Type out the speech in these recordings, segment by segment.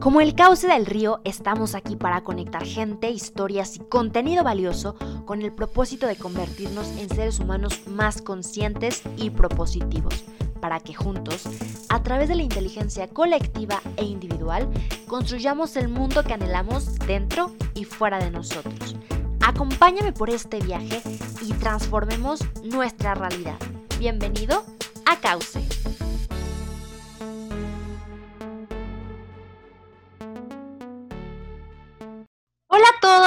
Como el cauce del río, estamos aquí para conectar gente, historias y contenido valioso con el propósito de convertirnos en seres humanos más conscientes y propositivos, para que juntos, a través de la inteligencia colectiva e individual, construyamos el mundo que anhelamos dentro y fuera de nosotros. Acompáñame por este viaje y transformemos nuestra realidad. Bienvenido a Cauce.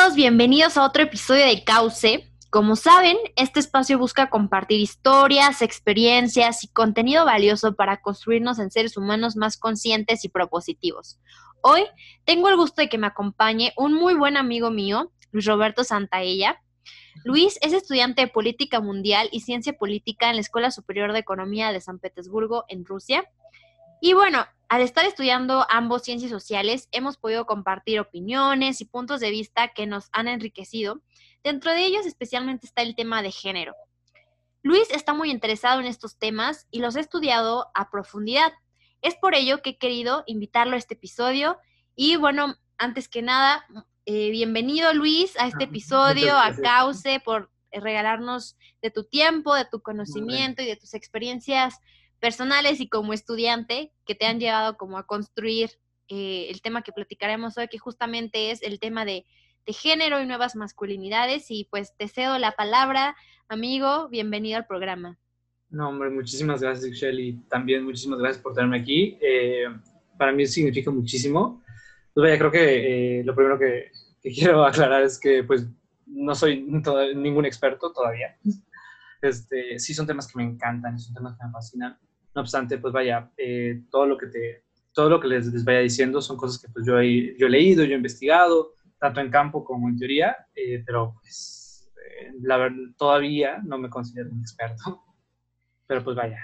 Todos, bienvenidos a otro episodio de Cauce. Como saben, este espacio busca compartir historias, experiencias y contenido valioso para construirnos en seres humanos más conscientes y propositivos. Hoy tengo el gusto de que me acompañe un muy buen amigo mío, Luis Roberto Santaella. Luis es estudiante de Política Mundial y Ciencia Política en la Escuela Superior de Economía de San Petersburgo, en Rusia. Y bueno, al estar estudiando ambos ciencias sociales, hemos podido compartir opiniones y puntos de vista que nos han enriquecido. Dentro de ellos especialmente está el tema de género. Luis está muy interesado en estos temas y los ha estudiado a profundidad. Es por ello que he querido invitarlo a este episodio. Y bueno, antes que nada, eh, bienvenido Luis a este episodio, a Cauce, por regalarnos de tu tiempo, de tu conocimiento y de tus experiencias personales y como estudiante que te han llevado como a construir eh, el tema que platicaremos hoy, que justamente es el tema de, de, género y nuevas masculinidades. Y pues te cedo la palabra, amigo, bienvenido al programa. No, hombre, muchísimas gracias, Shelly. También muchísimas gracias por tenerme aquí. Eh, para mí significa muchísimo. Pues vaya, creo que eh, lo primero que, quiero aclarar es que pues no soy ningún experto todavía. Este, sí son temas que me encantan, son temas que me fascinan no obstante, pues vaya, eh, todo lo que te, todo lo que les, vaya diciendo son cosas que pues yo he, yo he leído, yo he investigado, tanto en campo como en teoría, eh, pero pues eh, la verdad todavía no me considero un experto. Pero pues vaya,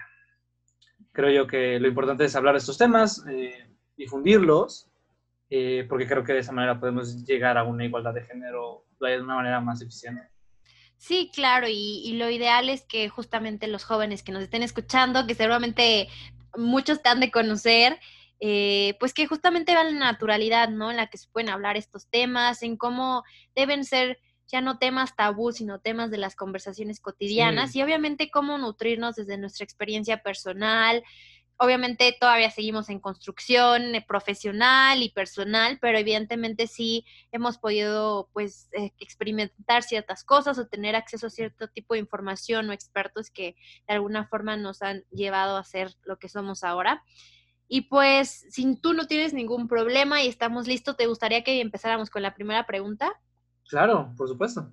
creo yo que lo importante es hablar de estos temas, difundirlos, porque creo que de esa manera podemos llegar a una igualdad de género de una manera más eficiente. Sí, claro, y, lo ideal es que justamente los jóvenes que nos estén escuchando, que seguramente muchos te han de conocer, eh, pues que justamente vean la naturalidad, ¿no? En la que se pueden hablar estos temas, en cómo deben ser ya no temas tabú, sino temas de las conversaciones cotidianas y obviamente cómo nutrirnos desde nuestra experiencia personal, obviamente todavía seguimos en construcción eh, profesional y personal, pero evidentemente sí hemos podido pues eh, experimentar ciertas cosas o tener acceso a cierto tipo de información o expertos que de alguna forma nos han llevado a ser lo que somos ahora. Y pues, si tú no tienes ningún problema y estamos listos, ¿te gustaría que empezáramos con la primera pregunta? Claro, por supuesto.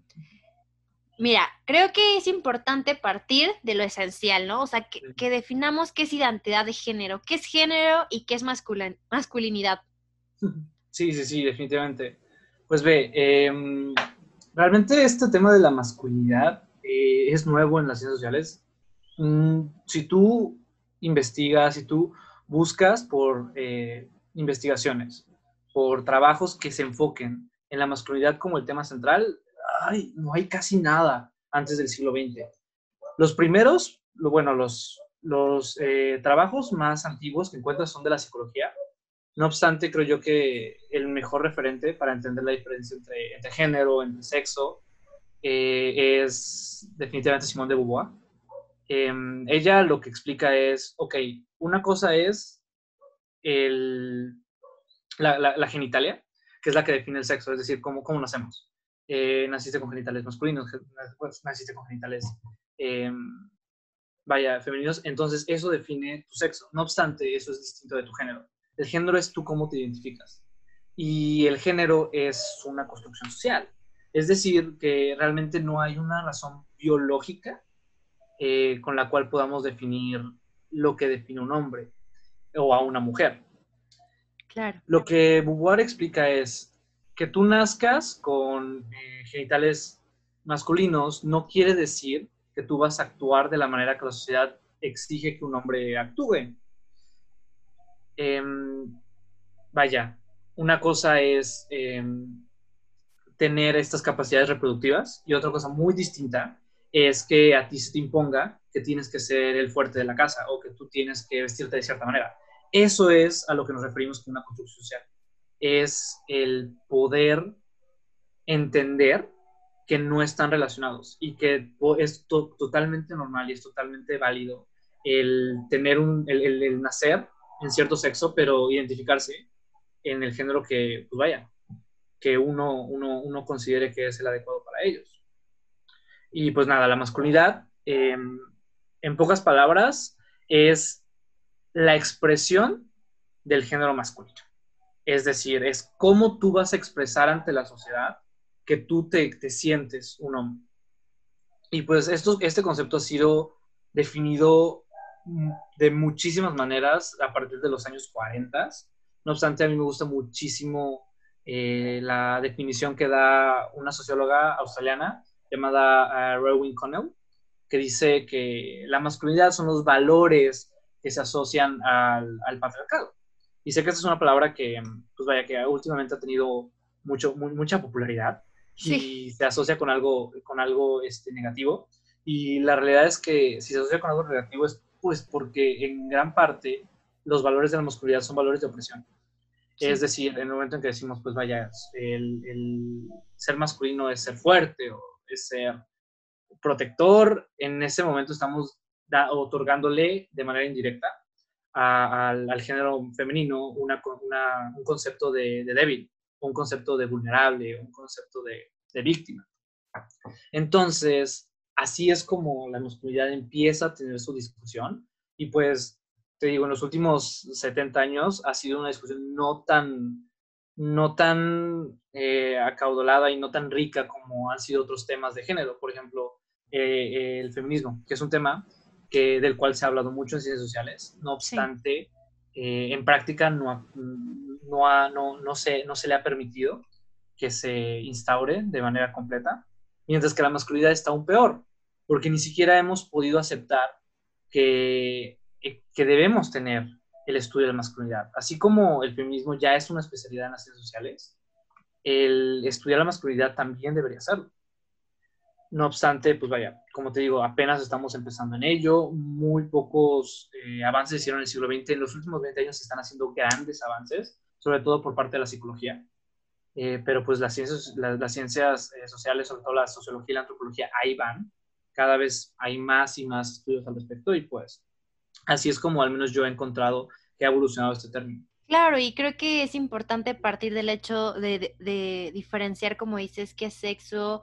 Mira, creo que es importante partir de lo esencial, ¿no? O sea, que, definamos qué es identidad de género, qué es género y qué es masculinidad. Sí, sí, sí, definitivamente. Pues ve, em, realmente este tema de la masculinidad eh, es nuevo en las ciencias sociales. Mm, si tú investigas, si tú buscas por eh, investigaciones, por trabajos que se enfoquen en la masculinidad como el tema central, no hay casi nada antes del siglo XX. Los primeros, bueno, los, eh, trabajos más antiguos que encuentras son de la psicología. No obstante, creo yo que el mejor referente para entender la diferencia entre, entre género, entre sexo, eh, es definitivamente Simone de Beauvoir. Em, ella lo que explica es, ok, una cosa es el, la, la, genitalia, que es la que define el sexo, es decir, cómo, cómo nacemos. Eh, naciste con genitales masculinos, naciste con genitales, eh, vaya, femeninos, entonces eso define tu sexo. No obstante, eso es distinto de tu género. El género es tú cómo te identificas. Y el género es una construcción social. Es decir, que realmente no hay una razón biológica eh, con la cual podamos definir lo que define un hombre o a una mujer. Claro. Lo que Beauvoir explica es, que tú nazcas con eh, genitales masculinos no quiere decir que tú vas a actuar de la manera que la sociedad exige que un hombre actúe. Em, vaya, una cosa es em, tener estas capacidades reproductivas y otra cosa muy distinta es que a ti se te imponga que tienes que ser el fuerte de la casa o que tú tienes que vestirte de cierta manera. Eso es a lo que nos referimos con una construcción social. Es el poder entender que no están relacionados y que es totalmente normal y es totalmente válido el tener un, el, nacer en cierto sexo, pero identificarse en el género que, pues vaya, que uno, uno, considere que es el adecuado para ellos. Y pues nada, la masculinidad, em, en pocas palabras, es la expresión del género masculino. Es decir, es cómo tú vas a expresar ante la sociedad que tú te, te sientes un hombre. Y pues esto, este concepto ha sido definido de muchísimas maneras a partir de los años 40. No obstante, a mí me gusta muchísimo eh, la definición que da una socióloga australiana llamada uh, Rowan Connell, que dice que la masculinidad son los valores que se asocian al, al patriarcado. Y sé que esta es una palabra que, pues vaya, que últimamente ha tenido mucho, mucha popularidad y se asocia con algo, con algo este, negativo. Y la realidad es que si se asocia con algo negativo es pues porque en gran parte los valores de la masculinidad son valores de opresión. Es decir, en el momento en que decimos, pues vaya, el, el, ser masculino es ser fuerte o es ser protector, en ese momento estamos otorgándole de manera indirecta al, género femenino una, un concepto de, de débil un concepto de vulnerable, un concepto de, víctima. Entonces, así es como la masculinidad empieza a tener su discusión y pues te digo, en los últimos 70 años ha sido una discusión no tan, no tan eh, acaudalada y no tan rica como han sido otros temas de género, por ejemplo, eh, el feminismo, que es un tema que, del cual se ha hablado mucho en ciencias sociales, no obstante, eh, en práctica no, no, no, no, se, no se le ha permitido que se instaure de manera completa, mientras que la masculinidad está aún peor, porque ni siquiera hemos podido aceptar que, eh, que debemos tener el estudio de la masculinidad. Así como el feminismo ya es una especialidad en las ciencias sociales, el estudiar la masculinidad también debería serlo. No obstante, pues vaya, como te digo, apenas estamos empezando en ello, muy pocos eh, avances hicieron en el siglo XX, en los últimos 20 años se están haciendo grandes avances, sobre todo por parte de la psicología. Eh, pero pues las ciencias, las, ciencias eh, sociales, sobre todo la sociología y la antropología, ahí van. Cada vez hay más y más estudios al respecto y pues así es como al menos yo he encontrado que ha evolucionado este término. Claro, y creo que es importante partir del hecho de, diferenciar, como dices, qué sexo,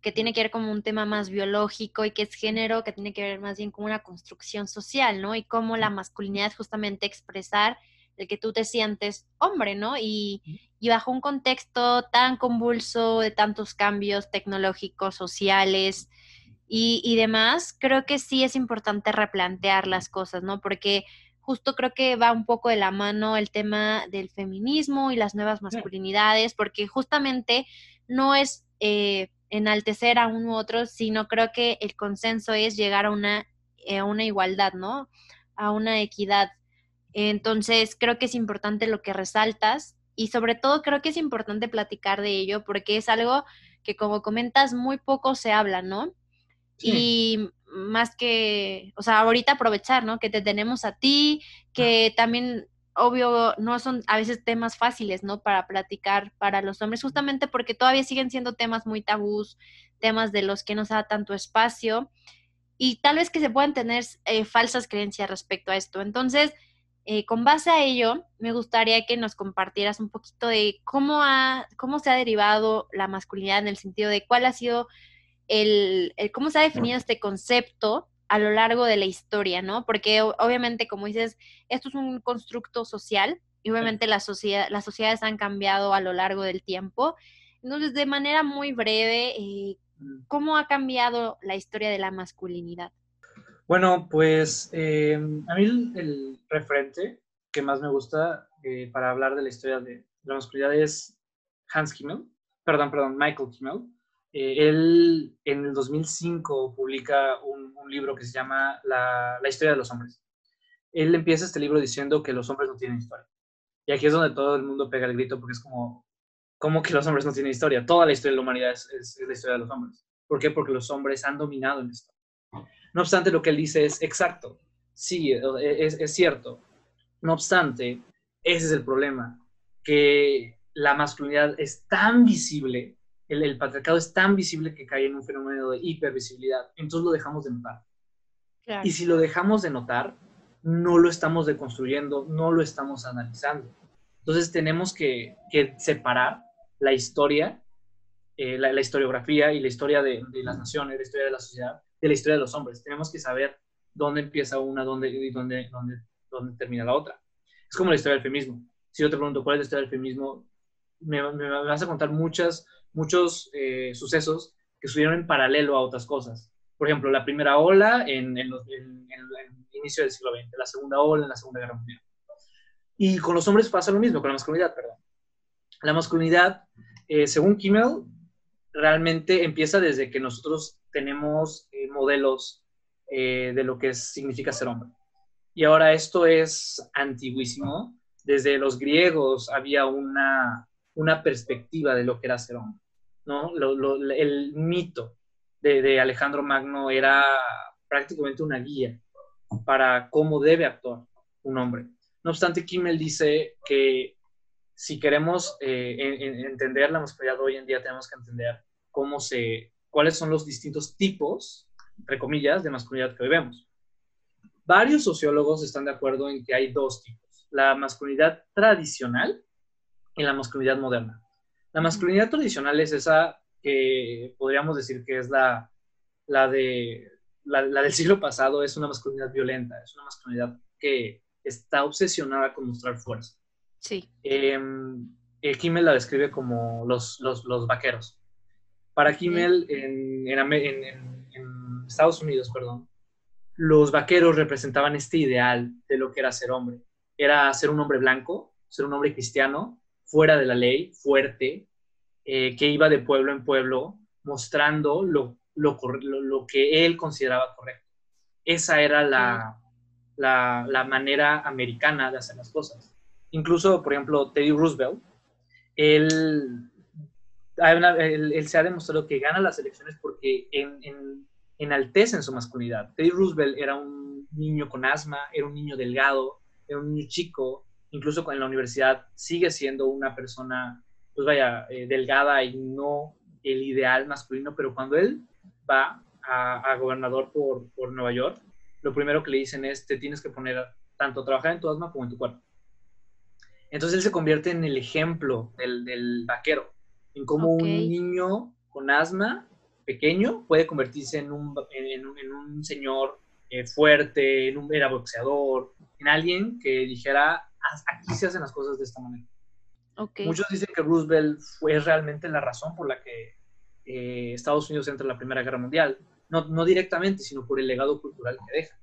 que tiene que ver como un tema más biológico y que es género, que tiene que ver más bien con una construcción social, ¿no? Y cómo la masculinidad es justamente expresar el que tú te sientes hombre, ¿no? Y, y bajo un contexto tan convulso de tantos cambios tecnológicos, sociales y, y demás, creo que sí es importante replantear las cosas, ¿no? Porque justo creo que va un poco de la mano el tema del feminismo y las nuevas masculinidades, porque justamente no es... Eh, enaltecer a uno u otro, sino creo que el consenso es llegar a una, eh, una igualdad, ¿no? A una equidad. Entonces, creo que es importante lo que resaltas y sobre todo creo que es importante platicar de ello porque es algo que, como comentas, muy poco se habla, ¿no? Y más que, o sea, ahorita aprovechar, ¿no? Que te tenemos a ti, que también obvio, no son a veces temas fáciles, ¿no? Para platicar para los hombres, justamente porque todavía siguen siendo temas muy tabús, temas de los que no se da tanto espacio y tal vez que se puedan tener eh, falsas creencias respecto a esto. Entonces, eh, con base a ello, me gustaría que nos compartieras un poquito de cómo, ha, cómo se ha derivado la masculinidad en el sentido de cuál ha sido el, el cómo se ha definido este concepto a lo largo de la historia, ¿no? Porque obviamente, como dices, esto es un constructo social y obviamente la sociedad, las sociedades han cambiado a lo largo del tiempo. Entonces, de manera muy breve, eh, mm. ¿cómo ha cambiado la historia de la masculinidad? Bueno, pues eh, a mí el, referente que más me gusta eh, para hablar de la historia de la masculinidad es Hans Kimmel, perdón, perdón, Michael Kimmel. Él en el 2005 publica un libro que se llama la, historia de los hombres. Él empieza este libro diciendo que los hombres no tienen historia. Y aquí es donde todo el mundo pega el grito porque es como, ¿cómo que los hombres no tienen historia? Toda la historia de la humanidad es, la historia de los hombres. ¿Por qué? Porque los hombres han dominado en esto. No obstante, lo que él dice es exacto. Sí, es, es cierto. No obstante, ese es el problema, que la masculinidad es tan visible, el, patriarcado es tan visible que cae en un fenómeno de hipervisibilidad, entonces lo dejamos de notar. Y si lo dejamos de notar, no lo estamos deconstruyendo, no lo estamos analizando. Entonces tenemos que, separar la historia, eh, la, historiografía y la historia de, las naciones, la historia de la sociedad, de la historia de los hombres. Tenemos que saber dónde empieza una dónde, y dónde, dónde, dónde termina la otra. Es como la historia del feminismo. Si yo te pregunto cuál es la historia del feminismo, me, vas a contar muchas, muchos eh, sucesos que sucedieron en paralelo a otras cosas. Por ejemplo, la primera ola en, el inicio del siglo XX, la segunda ola en la Segunda Guerra Mundial. Y con los hombres pasa lo mismo, con la masculinidad, perdón. La masculinidad, eh, según Kimmel, realmente empieza desde que nosotros tenemos eh, modelos de lo que significa ser hombre. Y ahora esto es antiguísimo. Desde los griegos había una, una perspectiva de lo que era ser hombre. ¿no? el mito de, Alejandro Magno era prácticamente una guía para cómo debe actuar un hombre. No obstante, Kimmel dice que si queremos eh, entender la masculinidad hoy en día, tenemos que entender cómo se, cuáles son los distintos tipos, entre comillas, de masculinidad que hoy. Varios sociólogos están de acuerdo en que hay dos tipos, la masculinidad tradicional y la masculinidad moderna. La masculinidad tradicional es esa que podríamos decir que es la, la, de, la, del siglo pasado, es una masculinidad violenta, es una masculinidad que está obsesionada con mostrar fuerza. Sí. Eh, Kimmel la describe como los, los, los vaqueros. Para Kimmel, en, en, en, en Estados Unidos, perdón, los vaqueros representaban este ideal de lo que era ser hombre. Era ser un hombre blanco, ser un hombre cristiano, fuera de la ley, fuerte, eh, que iba de pueblo en pueblo mostrando lo, lo, que él consideraba correcto. Esa era la, la, manera americana de hacer las cosas. Incluso, por ejemplo, Teddy Roosevelt, él, él, se ha demostrado que gana las elecciones porque en, enaltece en su masculinidad. Teddy Roosevelt era un niño con asma, era un niño delgado, era un niño chico, incluso en la universidad sigue siendo una persona, pues vaya, eh, delgada y no el ideal masculino, pero cuando él va a, gobernador por, por, Nueva York, lo primero que le dicen es, te tienes que poner tanto a trabajar en tu asma como en tu cuerpo. Entonces él se convierte en el ejemplo del, del vaquero, en cómo un niño con asma pequeño puede convertirse en un, en, un, señor eh, fuerte, en un, era boxeador, en alguien que dijera, aquí se hacen las cosas de esta manera. Muchos dicen que Roosevelt fue realmente la razón por la que eh, Estados Unidos entra en la Primera Guerra Mundial. No, no directamente, sino por el legado cultural que deja.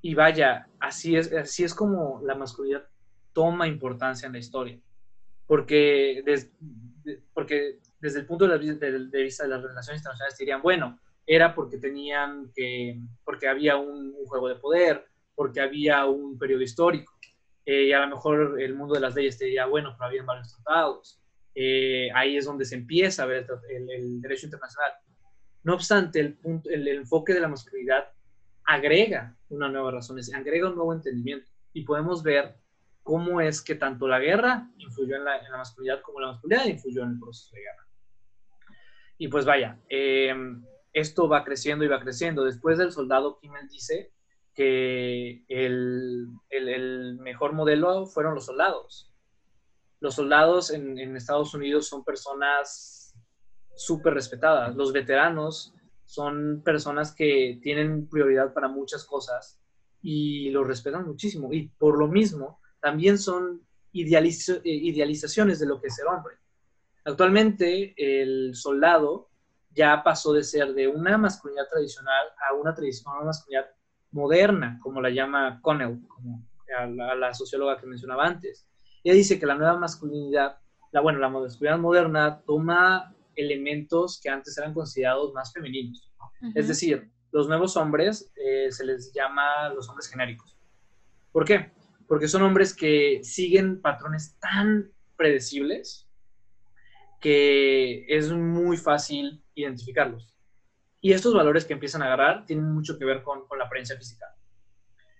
Y vaya, así es, así es como la masculinidad toma importancia en la historia. Porque, porque desde el punto de, vista de las relaciones internacionales dirían, bueno, era porque tenían que, porque había un, juego de poder, porque había un periodo histórico. Eh, y a lo mejor el mundo de las leyes te diría, bueno, pero había varios tratados. Eh, ahí es donde se empieza a ver el, derecho internacional. No obstante, el, punto, el, enfoque de la masculinidad agrega una nueva razón, agrega un nuevo entendimiento. Y podemos ver cómo es que tanto la guerra influyó en la, en la masculinidad como la masculinidad influyó en el proceso de guerra. Y pues vaya, em, esto va creciendo y va creciendo. Después del soldado, Kimmel dice que el, el, mejor modelo fueron los soldados. Los soldados en, en Estados Unidos son personas súper respetadas. Los veteranos son personas que tienen prioridad para muchas cosas y los respetan muchísimo. Y por lo mismo, también son idealizaciones de lo que es ser hombre. Actualmente el soldado ya pasó de ser de una masculinidad tradicional a una, tradicional, masculinidad moderna, como la llama Connell, como a la, socióloga que mencionaba antes. Ella dice que la nueva masculinidad, la, bueno, la masculinidad moderna toma elementos que antes eran considerados más femeninos. Es decir, los nuevos hombres eh, se les llama los hombres genéricos. ¿Por qué? Porque son hombres que siguen patrones tan predecibles que es muy fácil identificarlos. Y estos valores que empiezan a agarrar tienen mucho que ver con, con la apariencia física.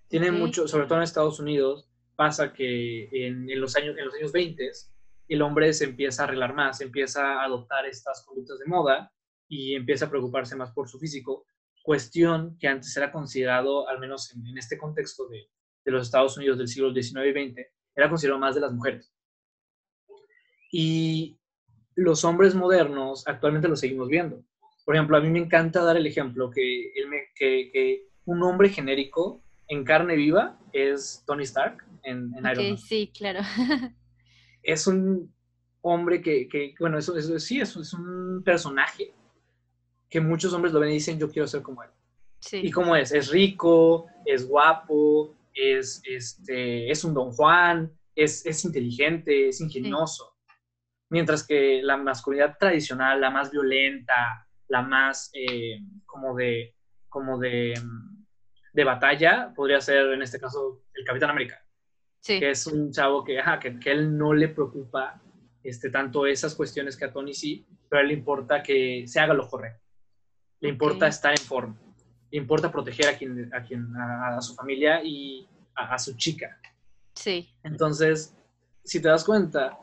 Tienen mucho, sobre todo en Estados Unidos, pasa que en, los, años, en los años 20 el hombre se empieza a arreglar más, empieza a adoptar estas conductas de moda y empieza a preocuparse más por su físico, cuestión que antes era considerado, al menos en, este contexto de, de, los Estados Unidos del siglo XIX y XX, era considerado más de las mujeres. Y los hombres modernos actualmente lo seguimos viendo. Por ejemplo, a mí me encanta dar el ejemplo que, que, que un hombre genérico en carne viva es Tony Stark en, en Iron Man. Sí, claro. es un hombre que, que bueno, eso, eso sí, es, es un personaje que muchos hombres lo ven y dicen, yo quiero ser como él. Sí. ¿Y cómo es? Es rico, es guapo, es, este, es un don Juan, es, es inteligente, es ingenioso. Mientras que la masculinidad tradicional, la más violenta, la más eh, como de, como de, de batalla, podría ser en este caso el Capitán América. Sí. Que es un chavo que, ajá, que, que él no le preocupa este, tanto esas cuestiones que a Tony sí, pero a él le importa que se haga lo correcto. Le importa estar en forma. Le importa proteger a quien, a, quien, a, su familia y a, a, su chica. Sí. Entonces, si te das cuenta,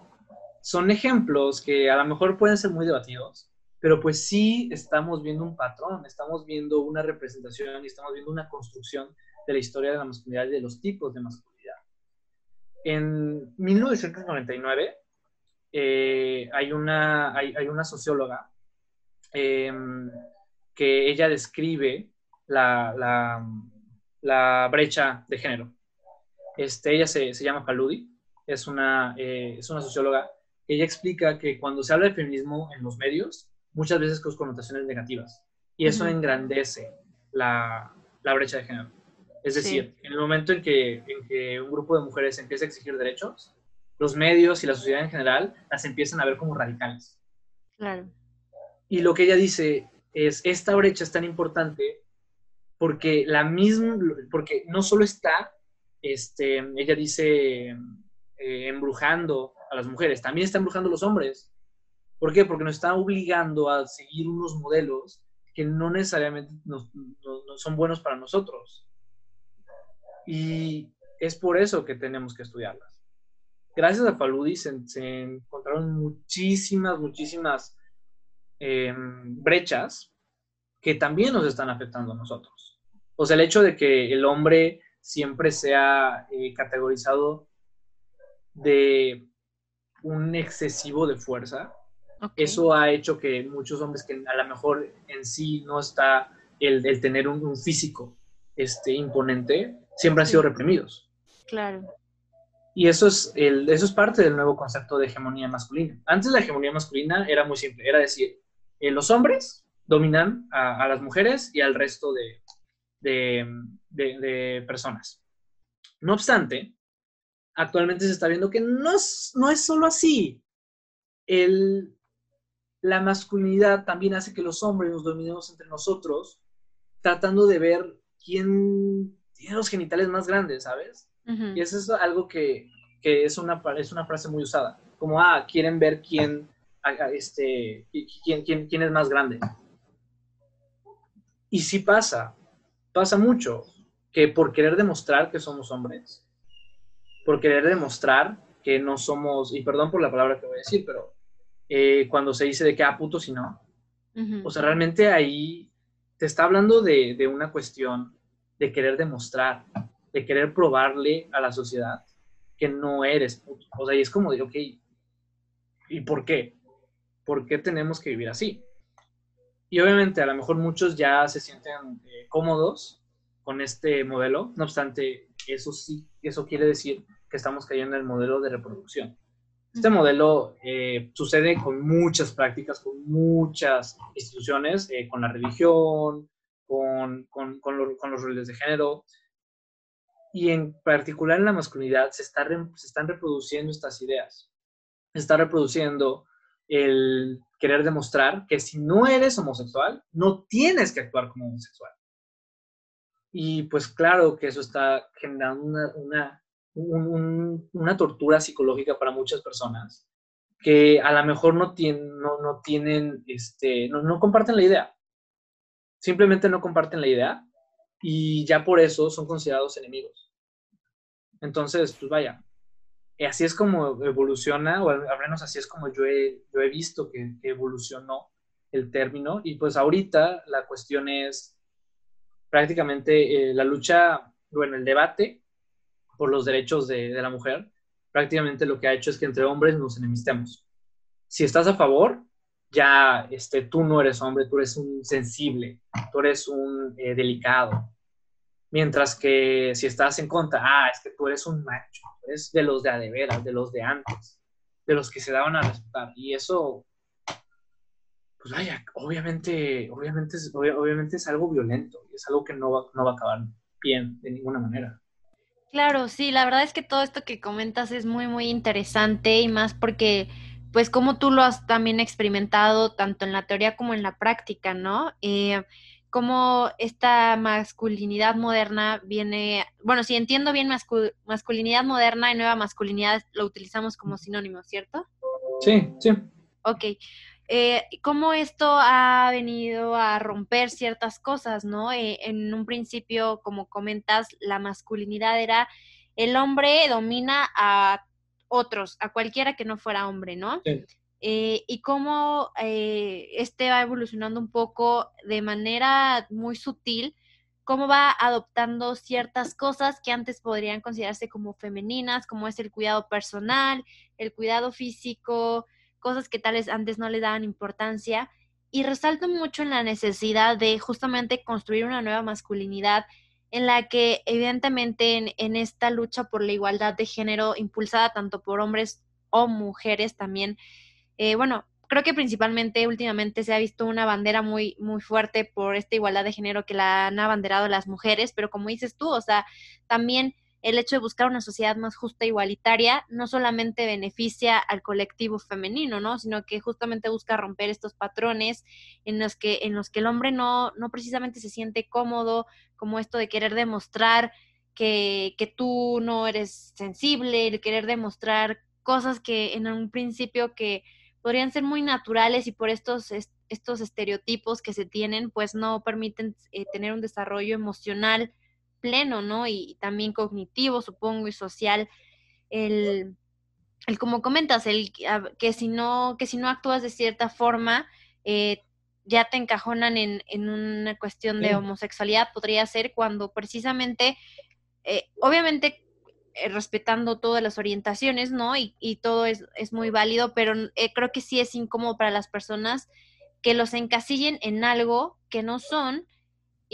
son ejemplos que a lo mejor pueden ser muy debatidos, pero pues sí estamos viendo un patrón, estamos viendo una representación y estamos viendo una construcción de la historia de la masculinidad y de los tipos de masculinidad. En 1999 eh, hay, una, hay, hay una socióloga em, que ella describe la, la, brecha de género. Este, ella se, se llama Paludi, es una, eh, es una socióloga. Ella explica que cuando se habla de feminismo en los medios, muchas veces con connotaciones negativas. Y eso engrandece la, la, brecha de género. Es decir, en el momento en que, en que un grupo de mujeres empieza a exigir derechos, los medios y la sociedad en general las empiezan a ver como radicales. Claro. Y lo que ella dice es, esta brecha es tan importante porque la misma, porque no solo está, este, ella dice, eh, embrujando a las mujeres, también está embrujando a los hombres. ¿Por qué? Porque nos está obligando a seguir unos modelos que no necesariamente no, son buenos para nosotros. Y es por eso que tenemos que estudiarlas. Gracias a Faludi se, encontraron muchísimas, muchísimas em, brechas que también nos están afectando a nosotros. O sea, el hecho de que el hombre siempre sea eh, categorizado de un excesivo de fuerza, eso ha hecho que muchos hombres que a lo mejor en sí no está el, tener un, físico este, imponente, siempre han sido reprimidos. Claro. Y eso es, el, eso es parte del nuevo concepto de hegemonía masculina. Antes la hegemonía masculina era muy simple, era decir, eh, los hombres dominan a, las mujeres y al resto de, de, personas. No obstante, actualmente se está viendo que no es, no es solo así. El, la masculinidad también hace que los hombres nos dominemos entre nosotros, tratando de ver quién tiene los genitales más grandes, ¿sabes? Y eso es algo que, es, una, es una frase muy usada, como, ah, quieren ver quién, este, quién, quién, quién es más grande. Y sí pasa, pasa mucho, que por querer demostrar que somos hombres, por querer demostrar que no somos, y perdón por la palabra que voy a decir, pero eh, cuando se dice de que, ah, puto, si no. O sea, realmente ahí te está hablando de, de, una cuestión de querer demostrar, de querer probarle a la sociedad que no eres puto. O sea, y es como de, ok, ¿y por qué? ¿Por qué tenemos que vivir así? Y obviamente a lo mejor muchos ya se sienten eh, cómodos con este modelo, no obstante, eso sí, eso quiere decir que estamos cayendo en el modelo de reproducción. Este modelo eh, sucede con muchas prácticas, con muchas instituciones, eh, con la religión, con, con, con, los roles de género, y en particular en la masculinidad se, está se están reproduciendo estas ideas. Se está reproduciendo el querer demostrar que si no eres homosexual, no tienes que actuar como homosexual. Y pues claro que eso está generando una, una una tortura psicológica para muchas personas que a lo mejor no, tienen, no, no tienen, este, no, no comparten la idea. Simplemente no comparten la idea y ya por eso son considerados enemigos. Entonces, pues vaya, así es como evoluciona, o al menos así es como yo he, yo he visto que, evolucionó el término. Y pues ahorita la cuestión es prácticamente eh, la lucha, bueno, el debate por los derechos de, de, la mujer, prácticamente lo que ha hecho es que entre hombres nos enemistemos. Si estás a favor, ya este, tú no eres hombre, tú eres un sensible, tú eres un eh, delicado. Mientras que si estás en contra, ah, es que tú eres un macho, eres de los de a de los de antes, de los que se daban a respetar. Y eso, pues vaya, obviamente, obviamente, obviamente es algo violento, es algo que no va, no va a acabar bien de ninguna manera. Claro, sí, la verdad es que todo esto que comentas es muy, muy interesante y más porque pues como tú lo has también experimentado tanto en la teoría como en la práctica, ¿no? Eh, cómo esta masculinidad moderna viene, bueno, si entiendo bien masculinidad moderna y nueva masculinidad lo utilizamos como sinónimo, ¿cierto? Sí, sí. Ok. Eh, ¿Cómo esto ha venido a romper ciertas cosas, no? Eh, en un principio, como comentas, la masculinidad era el hombre domina a otros, a cualquiera que no fuera hombre, ¿no? Eh, y cómo este va evolucionando un poco de manera muy sutil, cómo va adoptando ciertas cosas que antes podrían considerarse como femeninas, como es el cuidado personal, el cuidado físico, cosas que tales antes no le daban importancia. Y resalto mucho en la necesidad de justamente construir una nueva masculinidad en la que evidentemente en, esta lucha por la igualdad de género impulsada tanto por hombres o mujeres también, eh, bueno, creo que principalmente últimamente se ha visto una bandera muy, muy fuerte por esta igualdad de género que la han abanderado las mujeres, pero como dices tú, o sea, también el hecho de buscar una sociedad más justa e igualitaria no solamente beneficia al colectivo femenino, ¿no? Sino que justamente busca romper estos patrones en los que, en los que el hombre no, no precisamente se siente cómodo, como esto de querer demostrar que, que tú no eres sensible, de querer demostrar cosas que en un principio que podrían ser muy naturales y por estos, estos estereotipos que se tienen, pues no permiten eh, tener un desarrollo emocional pleno, ¿no? Y, también cognitivo, supongo, y social. El, el como comentas, el que si no, que si no actúas de cierta forma, eh, ya te encajonan en, en una cuestión de homosexualidad, podría ser cuando precisamente, eh, obviamente eh, respetando todas las orientaciones, ¿no? Y, y todo es, es, muy válido, pero creo que sí es incómodo para las personas que los encasillen en algo que no son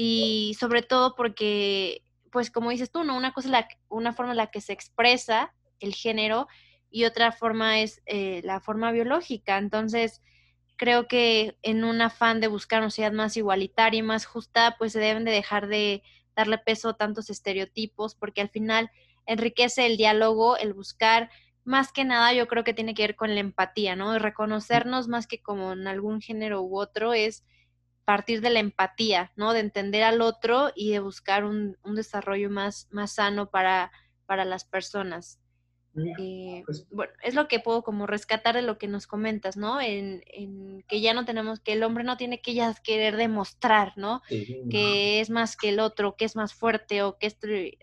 y sobre todo porque, pues como dices tú, ¿no? Una cosa es la, una forma en la que se expresa el género y otra forma es eh, la forma biológica. Entonces, creo que en un afán de buscar una sociedad más igualitaria y más justa, pues se deben de dejar de darle peso a tantos estereotipos, porque al final enriquece el diálogo, el buscar, más que nada yo creo que tiene que ver con la empatía, ¿no? Reconocernos más que como en algún género u otro es partir de la empatía, ¿no? De entender al otro y de buscar un, desarrollo más, más sano para, para las personas. Eh, pues bueno, es lo que puedo como rescatar de lo que nos comentas, ¿no? En, que ya no tenemos, que el hombre no tiene que ya querer demostrar, ¿no? Que es más que el otro, que es más fuerte o que es,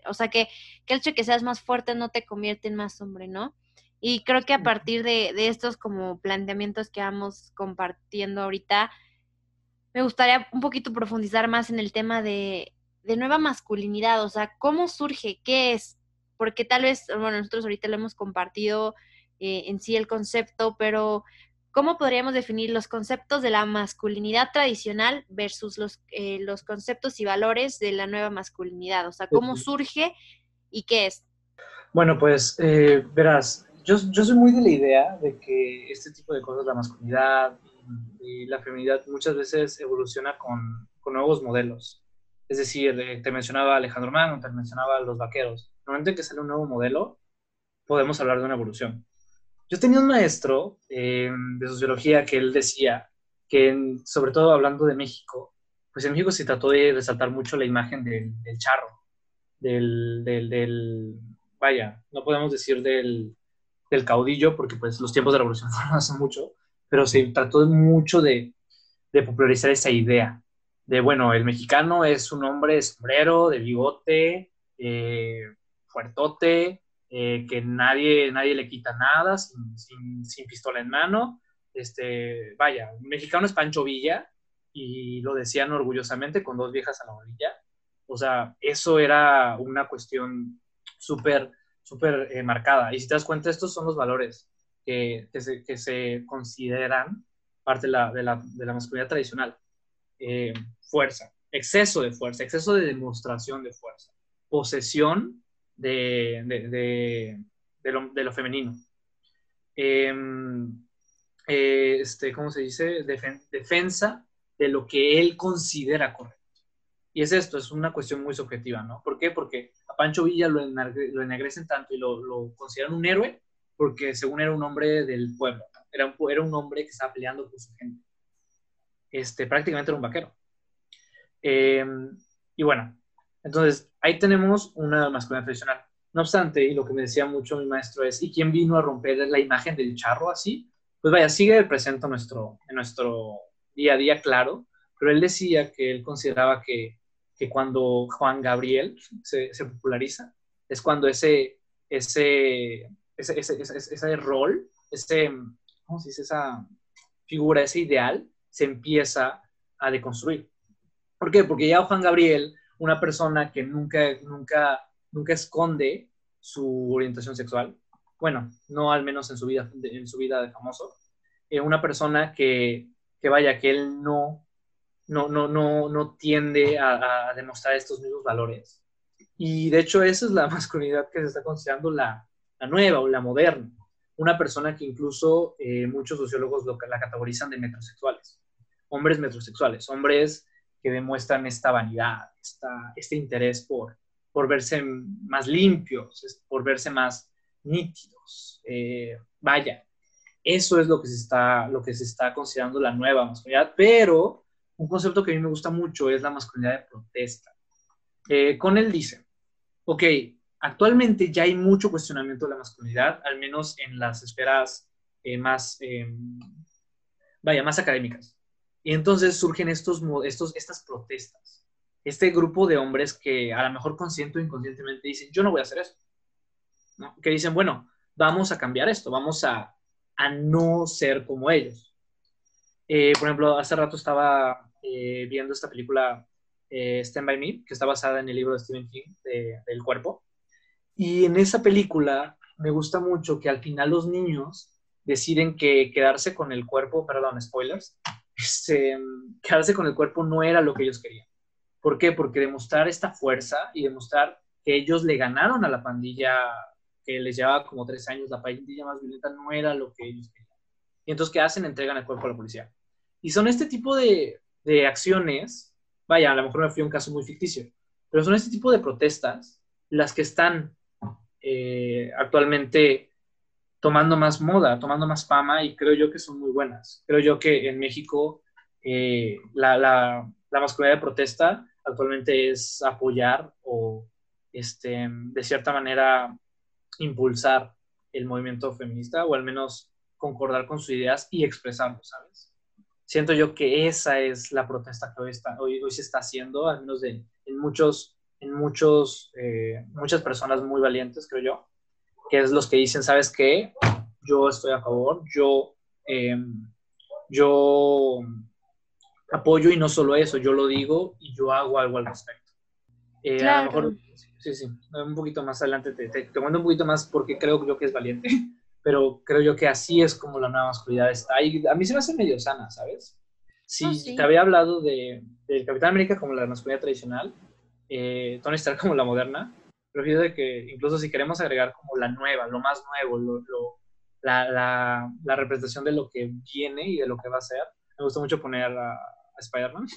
o sea, que, que el hecho de que seas más fuerte no te convierte en más hombre, ¿no? Y creo que a partir de, de estos como planteamientos que vamos compartiendo ahorita, me gustaría un poquito profundizar más en el tema de, nueva masculinidad, o sea, ¿cómo surge? ¿Qué es? Porque tal vez, bueno, nosotros ahorita lo hemos compartido eh, en sí el concepto, pero ¿cómo podríamos definir los conceptos de la masculinidad tradicional versus los, eh, los conceptos y valores de la nueva masculinidad? O sea, ¿cómo surge y qué es? Bueno, pues eh, verás, yo, yo soy muy de la idea de que este tipo de cosas, la masculinidad, y la feminidad muchas veces evoluciona con, con nuevos modelos. Es decir, te mencionaba Alejandro Magno, te mencionaba los vaqueros. Normalmente que sale un nuevo modelo, podemos hablar de una evolución. Yo tenía un maestro eh, de sociología que él decía que, sobre todo hablando de México, pues en México se trató de resaltar mucho la imagen del, charro, del, del, del, vaya, no podemos decir del, del caudillo, porque pues los tiempos de la revolución fueron hace mucho, pero se trató mucho de, popularizar esa idea de, bueno, el mexicano es un hombre de sombrero, de bigote, eh, fuertote, eh, que nadie, nadie le quita nada, sin, pistola en mano. Este, vaya, mexicano es Pancho Villa y lo decían orgullosamente con dos viejas a la orilla. O sea, eso era una cuestión súper, súper eh, marcada. Y si te das cuenta, estos son los valores que, que, se, que se, consideran parte de la, de la, de la masculinidad tradicional. Eh, fuerza, exceso de fuerza, exceso de demostración de fuerza, posesión de, de, lo, lo, femenino. Em, eh, este, ¿Cómo se dice? defensa de lo que él considera correcto. Y es esto, es una cuestión muy subjetiva, ¿no? ¿Por qué? Porque a Pancho Villa lo, lo ennegrecen tanto y lo, lo, consideran un héroe porque según era un hombre del pueblo, era un, era un hombre que estaba peleando por su gente. Este, prácticamente era un vaquero. Em, y bueno, entonces ahí tenemos una masculinidad tradicional. No obstante, y lo que me decía mucho mi maestro es, ¿y quién vino a romper la imagen del charro así? Pues vaya, sigue presente en nuestro, en nuestro día a día, claro, pero él decía que él consideraba que que cuando Juan Gabriel se, populariza, es cuando ese, ese, ese, ese, rol, ese, ¿cómo se dice? Esa figura, ese ideal, se empieza a deconstruir. ¿Por qué? Porque ya Juan Gabriel, una persona que nunca, nunca, nunca esconde su orientación sexual, bueno, no al menos en su vida, en su vida de famoso, eh, una persona que, que vaya, que él no no, no, no, no tiende a, demostrar estos mismos valores. Y de hecho esa es la masculinidad que se está considerando la, nueva o la moderna. Una persona que incluso eh, muchos sociólogos la categorizan de metrosexuales. Hombres metrosexuales, hombres que demuestran esta vanidad, esta, este interés por, por verse más limpios, por verse más nítidos. Eh, vaya, eso es lo que, se está, lo que se está considerando la nueva masculinidad, pero un concepto que a mí me gusta mucho es la masculinidad de protesta. Eh, con él dice, ok, actualmente ya hay mucho cuestionamiento de la masculinidad, al menos en las esferas eh, más, em, vaya, más académicas. Y entonces surgen estos, estos, estas protestas. Este grupo de hombres que a lo mejor consciente o inconscientemente dicen, yo no voy a hacer esto. Que dicen, bueno, vamos a cambiar esto, vamos a, a no ser como ellos. Eh, por ejemplo, hace rato estaba eh, viendo esta película Stand By Me, que está basada en el libro de Stephen King, de, del cuerpo. Y en esa película me gusta mucho que al final los niños deciden que quedarse con el cuerpo, perdón, spoilers, este, quedarse con el cuerpo no era lo que ellos querían. ¿Por qué? Porque demostrar esta fuerza y demostrar que ellos le ganaron a la pandilla que les llevaba como tres años, la pandilla más violenta, no era lo que ellos querían. Y entonces, ¿qué hacen? Entregan el cuerpo a la policía. Y son este tipo de, de acciones, vaya, a lo mejor me fui a un caso muy ficticio, pero son este tipo de protestas las que están eh, actualmente tomando más moda, tomando más fama y creo yo que son muy buenas. Creo yo que en México eh, la, la, la, masculinidad de protesta actualmente es apoyar o este, de cierta manera impulsar el movimiento feminista o al menos concordar con sus ideas y expresarlo, ¿sabes? siento yo que esa es la protesta que hoy, hoy se está haciendo, al menos de, en, muchos, en muchos, eh, muchas personas muy valientes, creo yo, que es los que dicen, ¿sabes qué? Yo estoy a favor, yo, em, yo apoyo y no solo eso, yo lo digo y yo hago algo al respecto. Eh, a lo mejor, sí, sí, un poquito más adelante te, te, te un poquito más porque creo yo que es valiente pero creo yo que así es como la nueva masculinidad está. Y a mí se me hace medio sana, ¿sabes? Si te había hablado de, del Capitán América como la masculinidad tradicional, eh, Tony Stark como la moderna, prefiero de que incluso si queremos agregar como la nueva, lo más nuevo, lo, la, la, la, representación de lo que viene y de lo que va a ser, me gusta mucho poner a, Spider-Man.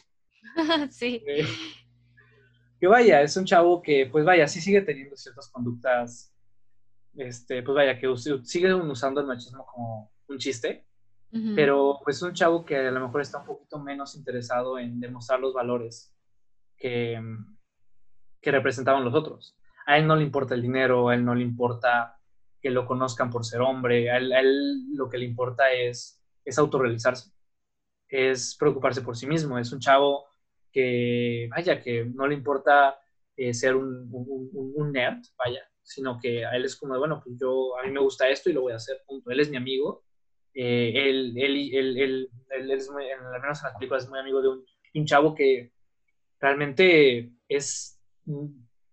sí. Eh, que vaya, es un chavo que, pues vaya, sí sigue teniendo ciertas conductas este, pues vaya, que sigue usando el machismo como un chiste, pero pues un chavo que a lo mejor está un poquito menos interesado en demostrar los valores que, que representaban los otros. A él no le importa el dinero, a él no le importa que lo conozcan por ser hombre, a él, lo que le importa es, es autorrealizarse, es preocuparse por sí mismo, es un chavo que, vaya, que no le importa eh, ser un, un, un, nerd, vaya, sino que a él es como, de, bueno, pues yo, a mí me gusta esto y lo voy a hacer, punto. Él es mi amigo, eh, él, él, él, él, es muy, al menos en las películas, es muy amigo de un, un chavo que realmente es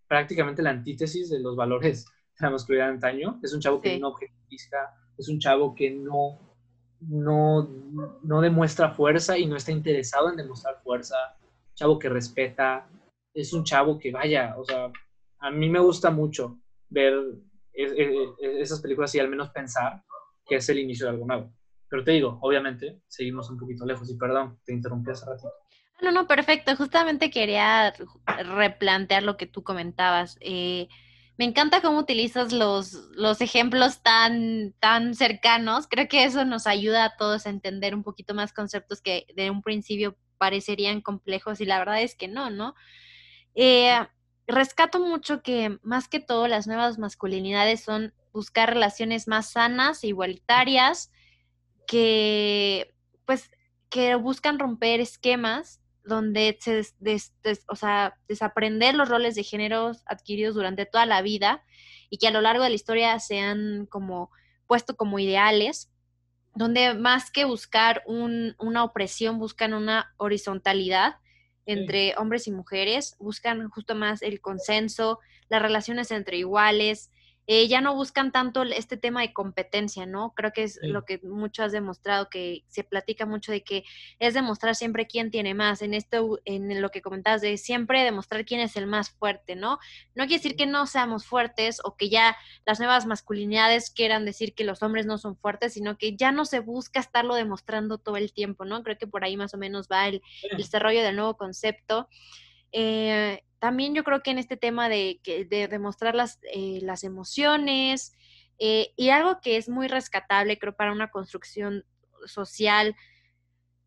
prácticamente la antítesis de los valores de la masculinidad de antaño. Es un chavo que no objetiviza, es un chavo que no, no, no demuestra fuerza y no está interesado en demostrar fuerza. Chavo que respeta, es un chavo que vaya, o sea, a mí me gusta mucho ver esas películas y al menos pensar que es el inicio de algo nuevo. Pero te digo, obviamente, seguimos un poquito lejos y perdón, te interrumpí hace ratito. No, no, perfecto. Justamente quería replantear lo que tú comentabas. Eh, me encanta cómo utilizas los, los ejemplos tan, tan cercanos. Creo que eso nos ayuda a todos a entender un poquito más conceptos que de un principio parecerían complejos y la verdad es que no, ¿no? Eh, rescato mucho que más que todo las nuevas masculinidades son buscar relaciones más sanas, igualitarias, que pues que buscan romper esquemas donde se, o sea, desaprender los roles de género adquiridos durante toda la vida y que a lo largo de la historia se han como puesto como ideales, donde más que buscar un, una opresión, buscan una horizontalidad entre hombres y mujeres, buscan justo más el consenso, las relaciones entre iguales, eh, ya no buscan tanto este tema de competencia, ¿no? Creo que es lo que mucho has demostrado, que se platica mucho de que es demostrar siempre quién tiene más, en esto, en lo que comentabas, de siempre demostrar quién es el más fuerte, ¿no? No quiere decir que no seamos fuertes o que ya las nuevas masculinidades quieran decir que los hombres no son fuertes, sino que ya no se busca estarlo demostrando todo el tiempo, ¿no? Creo que por ahí más o menos va el, el desarrollo del nuevo concepto. Eh, también yo creo que en este tema de, de demostrar las, eh, las emociones eh, y algo que es muy rescatable, creo, para una construcción social,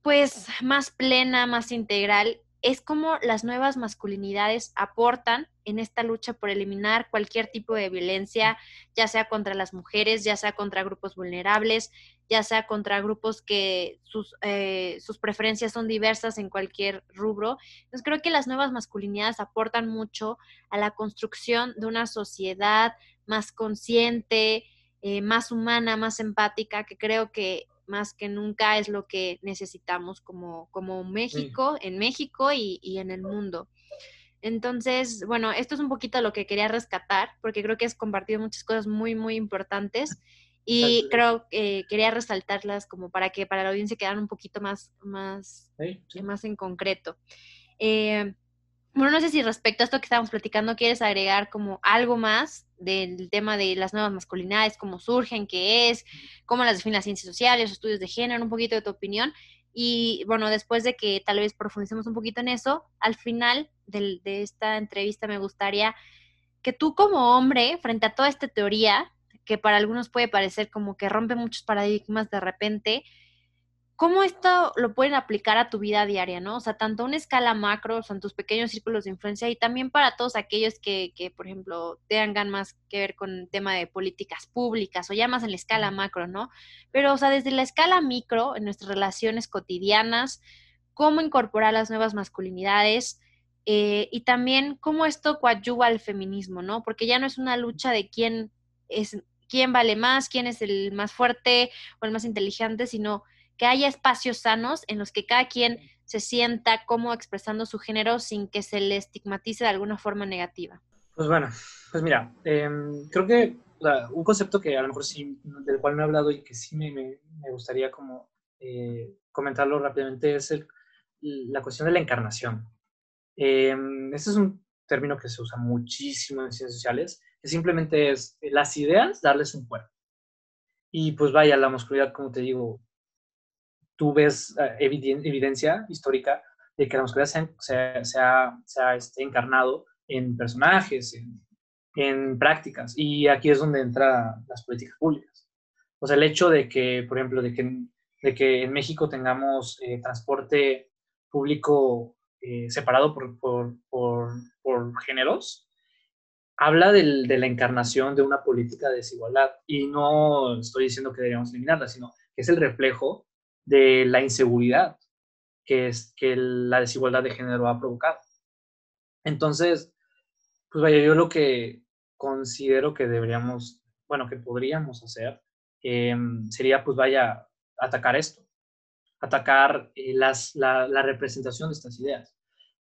pues más plena, más integral, es como las nuevas masculinidades aportan en esta lucha por eliminar cualquier tipo de violencia, ya sea contra las mujeres, ya sea contra grupos vulnerables, ya sea contra grupos que sus, eh, sus preferencias son diversas en cualquier rubro. Entonces creo que las nuevas masculinidades aportan mucho a la construcción de una sociedad más consciente, eh, más humana, más empática, que creo que más que nunca es lo que necesitamos como, como México, en México y, en el mundo. Entonces, bueno, esto es un poquito lo que quería rescatar, porque creo que has compartido muchas cosas muy, muy importantes y creo que quería resaltarlas como para que para la audiencia quedaran un poquito más, más, más en concreto. Eh, bueno, no sé si respecto a esto que estábamos platicando, quieres agregar como algo más del tema de las nuevas masculinidades, cómo surgen, qué es, cómo las definen las ciencias sociales, estudios de género, un poquito de tu opinión. Y bueno, después de que tal vez profundicemos un poquito en eso, al final de esta entrevista me gustaría que tú como hombre, frente a toda esta teoría, que para algunos puede parecer como que rompe muchos paradigmas de repente, cómo esto lo pueden aplicar a tu vida diaria, ¿no? O sea, tanto a una escala macro, o sea, en tus pequeños círculos de influencia y también para todos aquellos que, que, por ejemplo, tengan más que ver con el tema de políticas públicas o ya más en la escala macro, ¿no? Pero, o sea, desde la escala micro, en nuestras relaciones cotidianas, cómo incorporar las nuevas masculinidades, eh, y también cómo esto coadyuva al feminismo, ¿no? Porque ya no es una lucha de quién es quién vale más, quién es el más fuerte o el más inteligente, sino que haya espacios sanos en los que cada quien se sienta como expresando su género sin que se le estigmatice de alguna forma negativa. Pues bueno, pues mira, em, creo que un concepto que a lo mejor sí, del cual no he hablado y que sí me, me, gustaría como eh, comentarlo rápidamente es el, la cuestión de la encarnación. Eh, este es un término que se usa muchísimo en ciencias sociales, que simplemente es las ideas, darles un cuerpo. Y pues vaya, la masculinidad, como te digo, tú ves eh, evidencia histórica de que la masculinidad se, ha, este, encarnado en personajes, en, prácticas, y aquí es donde entran las políticas públicas. O sea, el hecho de que, por ejemplo, de que, de que en México tengamos eh, transporte público eh, separado por, por, por, géneros, habla del, de la encarnación de una política de desigualdad. Y no estoy diciendo que deberíamos eliminarla, sino que es el reflejo de la inseguridad que, es, que la desigualdad de género ha provocado. Entonces, pues vaya, yo lo que, considero que deberíamos, bueno, que podríamos hacer, em, sería pues vaya, atacar esto, atacar eh, las, la, representación de estas ideas.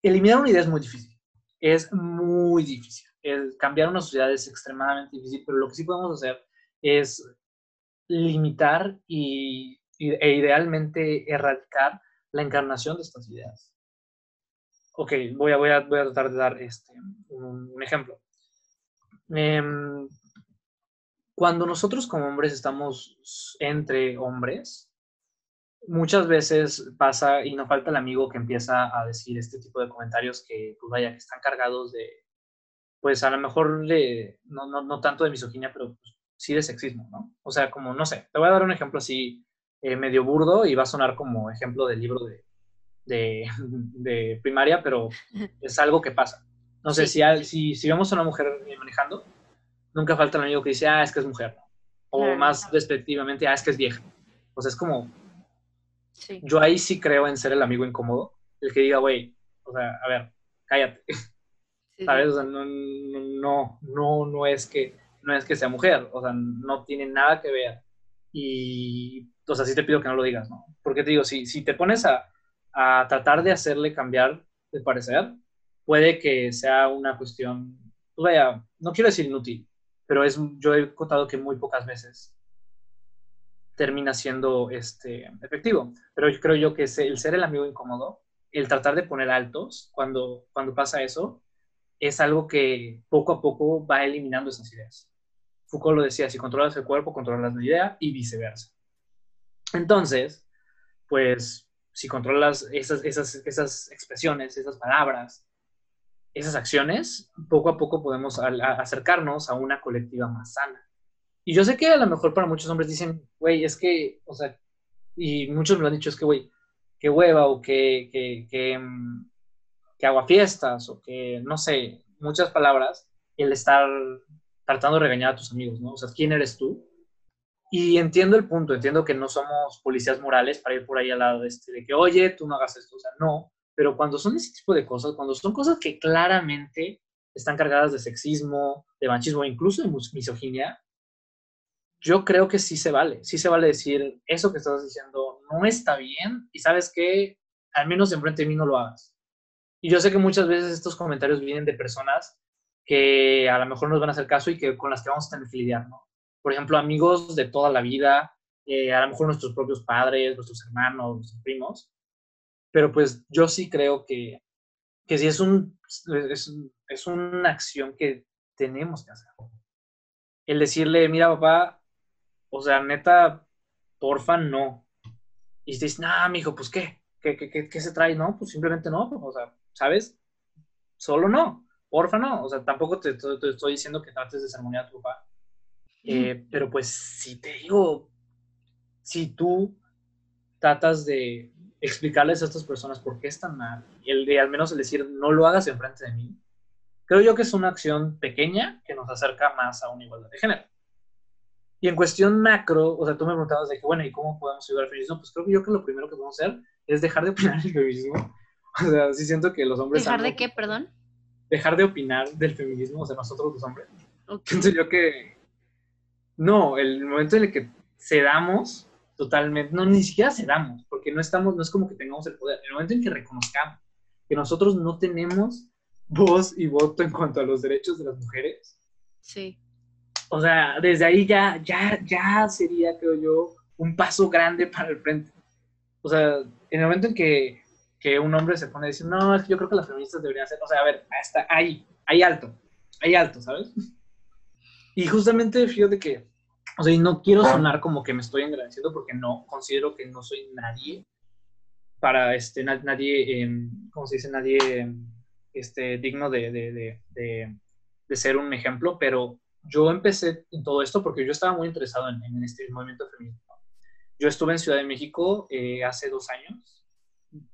Eliminar una idea es muy difícil, es muy difícil. Cambiar una sociedad es extremadamente difícil, pero lo que sí podemos hacer es limitar y, e idealmente erradicar la encarnación de estas ideas. Ok, voy a, voy a, voy a tratar de dar este, un, ejemplo. Em, cuando nosotros como hombres estamos entre hombres, muchas veces pasa y no falta el amigo que empieza a decir este tipo de comentarios que, pues vaya, que están cargados de, pues a lo mejor de, no, no, no tanto de misoginia, pero pues, sí de sexismo, ¿no? O sea, como, no sé, te voy a dar un ejemplo así eh, medio burdo y va a sonar como ejemplo del libro de, de, primaria, pero es algo que pasa. No sé, si, si, si vemos a una mujer manejando, nunca falta el amigo que dice, ah, es que es mujer, o más despectivamente, ah, es que es vieja. O sea, es como, yo ahí sí creo en ser el amigo incómodo, el que diga, güey, o sea, a ver, cállate. ¿Sabes? O sea, no, no, no, no es que no es que sea mujer, o sea, no tiene nada que ver. Y, o sea, sí te pido que no lo digas, ¿no? Porque te digo, si, si te pones a, a tratar de hacerle cambiar de parecer, puede que sea una cuestión, pues vaya, no quiero decir inútil, pero es, yo he contado que muy pocas veces termina siendo este, efectivo. Pero yo creo yo que el ser el amigo incómodo, el tratar de poner altos cuando, cuando pasa eso, es algo que poco a poco va eliminando esas ideas. Foucault lo decía, si controlas el cuerpo, controlas la idea y viceversa. Entonces, pues, si controlas esas, esas, esas expresiones, esas palabras, esas acciones, poco a poco podemos acercarnos a una colectiva más sana. Y yo sé que a lo mejor para muchos hombres dicen, güey, es que, o sea, y muchos me lo han dicho, es que, güey, qué hueva o que, que, que, mm, que fiestas o que, no sé, muchas palabras, el estar tratando de regañar a tus amigos, ¿no? O sea, ¿quién eres tú? Y entiendo el punto, entiendo que no somos policías morales para ir por ahí al lado de, este, de que, oye, tú no hagas esto, o sea, no, pero cuando son ese tipo de cosas, cuando son cosas que claramente están cargadas de sexismo, de machismo, incluso de misoginia, yo creo que sí se vale, sí se vale decir, eso que estás diciendo no está bien y sabes que al menos enfrente de mí no lo hagas. Y yo sé que muchas veces estos comentarios vienen de personas que a lo mejor nos van a hacer caso y que con las que vamos a tener que lidiar, ¿no? Por ejemplo, amigos de toda la vida, eh, a lo mejor nuestros propios padres, nuestros hermanos, nuestros primos, pero pues yo sí creo que, que sí es, un, es, es una acción que tenemos que hacer. El decirle, mira papá, o sea, neta, porfa, no. Y te dices, nah, mijo, pues ¿qué? ¿Qué, qué, qué, qué se trae? No, pues simplemente no, o sea, ¿sabes? Solo no porfa no, o sea, tampoco te, estoy diciendo que trates de sermonear a tu papá, eh, pero pues si te digo, si tú tratas de explicarles a estas personas por qué están mal, y el de al menos el decir, no lo hagas enfrente de mí, creo yo que es una acción pequeña que nos acerca más a una igualdad de género. Y en cuestión macro, o sea, tú me preguntabas de que, bueno, ¿y cómo podemos ayudar al feminismo? Pues creo que yo que lo primero que podemos hacer es dejar de opinar el feminismo. O sea, sí siento que los hombres... ¿Dejar de qué, perdón? dejar de opinar del feminismo, o sea, nosotros los hombres. Pienso yo que no, el momento en el que cedamos totalmente, no, ni siquiera cedamos, porque no estamos, no es como que tengamos el poder, el momento en que reconozcamos que nosotros no tenemos voz y voto en cuanto a los derechos de las mujeres. Sí. O sea, desde ahí ya, ya, ya sería, creo yo, un paso grande para el frente. O sea, en el momento en que que un hombre se pone a decir, no, es que yo creo que las feministas deberían ser, o sea, a ver, hasta ahí, ahí alto, ahí alto, ¿sabes? Y justamente fíjate que, o sea, y no quiero sonar como que me estoy agradeciendo porque no, considero que no soy nadie para, este, nadie, eh, ¿cómo se dice? Nadie, este, digno de, de, de, de, ser un ejemplo, pero yo empecé en todo esto porque yo estaba muy interesado en, en este movimiento feminista. Yo estuve en Ciudad de México eh, hace dos años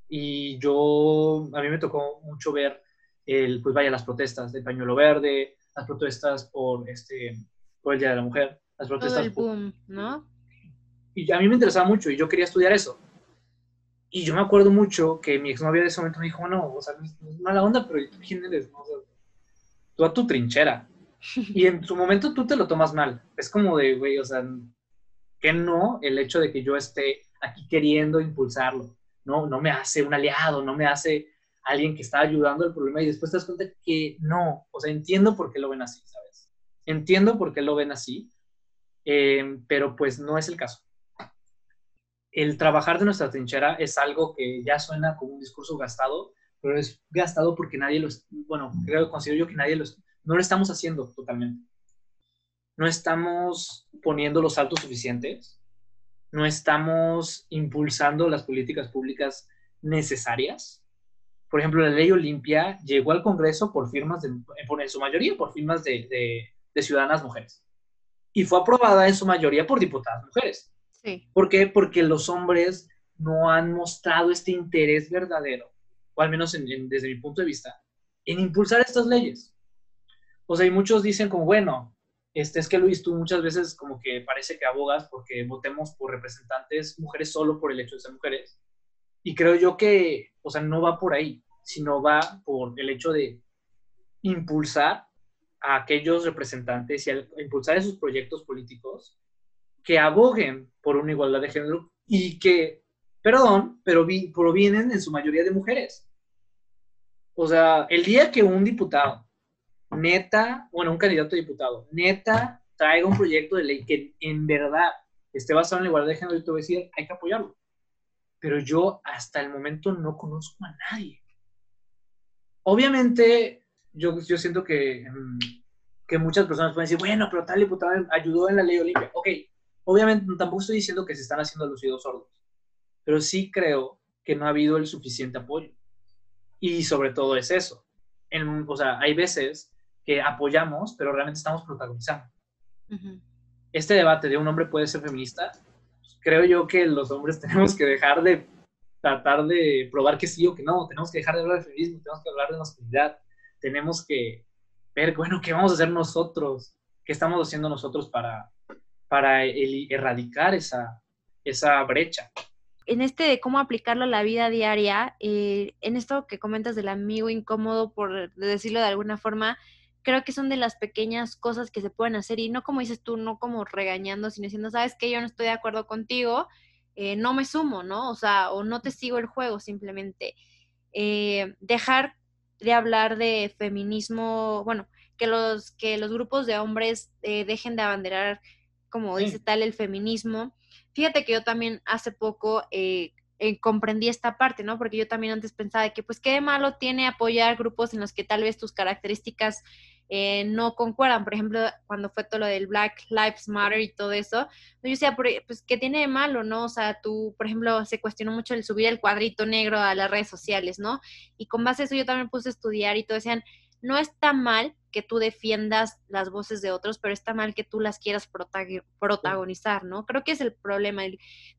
y yo, a mí me tocó mucho ver, el, pues vaya, las protestas del pañuelo verde, las protestas por, este, por el Día de la Mujer, las protestas... el boom, ¿no? Y a mí me interesaba mucho y yo quería estudiar eso. Y yo me acuerdo mucho que mi exnovia de ese momento me dijo, no, o sea, no es mala onda, pero ¿tú quién eres? tú a tu trinchera. Y en su momento tú te lo tomas mal. Es como de, güey, o sea, que no el hecho de que yo esté aquí queriendo impulsarlo. No, no me hace un aliado, no me hace alguien que está ayudando el problema y después te das cuenta que no. O sea, entiendo por qué lo ven así, ¿sabes? Entiendo por qué lo ven así, eh, pero pues no es el caso. El trabajar de nuestra trinchera es algo que ya suena como un discurso gastado, pero es gastado porque nadie lo, bueno, creo, considero yo que nadie lo, no lo estamos haciendo totalmente. No estamos poniendo los saltos suficientes, no estamos impulsando las políticas públicas necesarias. Por ejemplo, la ley Olimpia llegó al Congreso por firmas, de, en su mayoría por firmas de, de, ciudadanas mujeres. Y fue aprobada en su mayoría por diputadas mujeres. Sí. ¿Por qué? Porque los hombres no han mostrado este interés verdadero, o al menos desde mi punto de vista, en impulsar estas leyes. O sea, y muchos dicen como, bueno, este, es que Luis, tú muchas veces como que parece que abogas porque votemos por representantes mujeres solo por el hecho de ser mujeres. Y creo yo que, o sea, no va por ahí, sino va por el hecho de impulsar a aquellos representantes y a impulsar esos proyectos políticos que aboguen por una igualdad de género y que, perdón, pero provienen en su mayoría de mujeres. O sea, el día que un diputado neta, bueno, un candidato a diputado, neta, traiga un proyecto de ley que en verdad esté basado en la igualdad de género, yo te voy a decir, hay que apoyarlo. Pero yo hasta el momento no conozco a nadie. Obviamente, yo, yo siento que, mm, que muchas personas pueden decir, bueno, pero tal diputado ayudó en la ley Olimpia. Ok, obviamente tampoco estoy diciendo que se están haciendo los oídos sordos, pero sí creo que no ha habido el suficiente apoyo. Y sobre todo es eso. En, o sea, hay veces que apoyamos, pero realmente estamos protagonizando. Este debate de un hombre puede ser feminista, creo yo que los hombres tenemos que dejar de tratar de probar que sí o que no, tenemos que dejar de hablar de feminismo, tenemos que hablar de masculinidad, tenemos que ver, bueno, ¿qué vamos a hacer nosotros? ¿Qué estamos haciendo nosotros para, para erradicar esa, esa brecha? en este de cómo aplicarlo a la vida diaria, eh, en esto que comentas del amigo incómodo, por decirlo de alguna forma, creo que son de las pequeñas cosas que se pueden hacer y no como dices tú, no como regañando, sino diciendo, sabes que yo no estoy de acuerdo contigo, eh, no me sumo, ¿no? O sea, o no te sigo el juego simplemente. Eh, dejar de hablar de feminismo, bueno, que los, que los grupos de hombres eh, dejen de abanderar, como dice tal, el feminismo. Fíjate que yo también hace poco comprendí esta parte, ¿no? Porque yo también antes pensaba que, pues, qué malo tiene apoyar grupos en los que tal vez tus características eh, no concuerdan. Por ejemplo, cuando fue todo lo del Black Lives Matter y todo eso, yo decía, pues, ¿qué tiene de malo, no? O sea, tú, por ejemplo, se cuestionó mucho el subir el cuadrito negro a las redes sociales, ¿no? Y con base a eso yo también puse a estudiar y todo decían, no está mal que tú defiendas las voces de otros, pero está mal que tú las quieras protagonizar, ¿no? Creo que es el problema,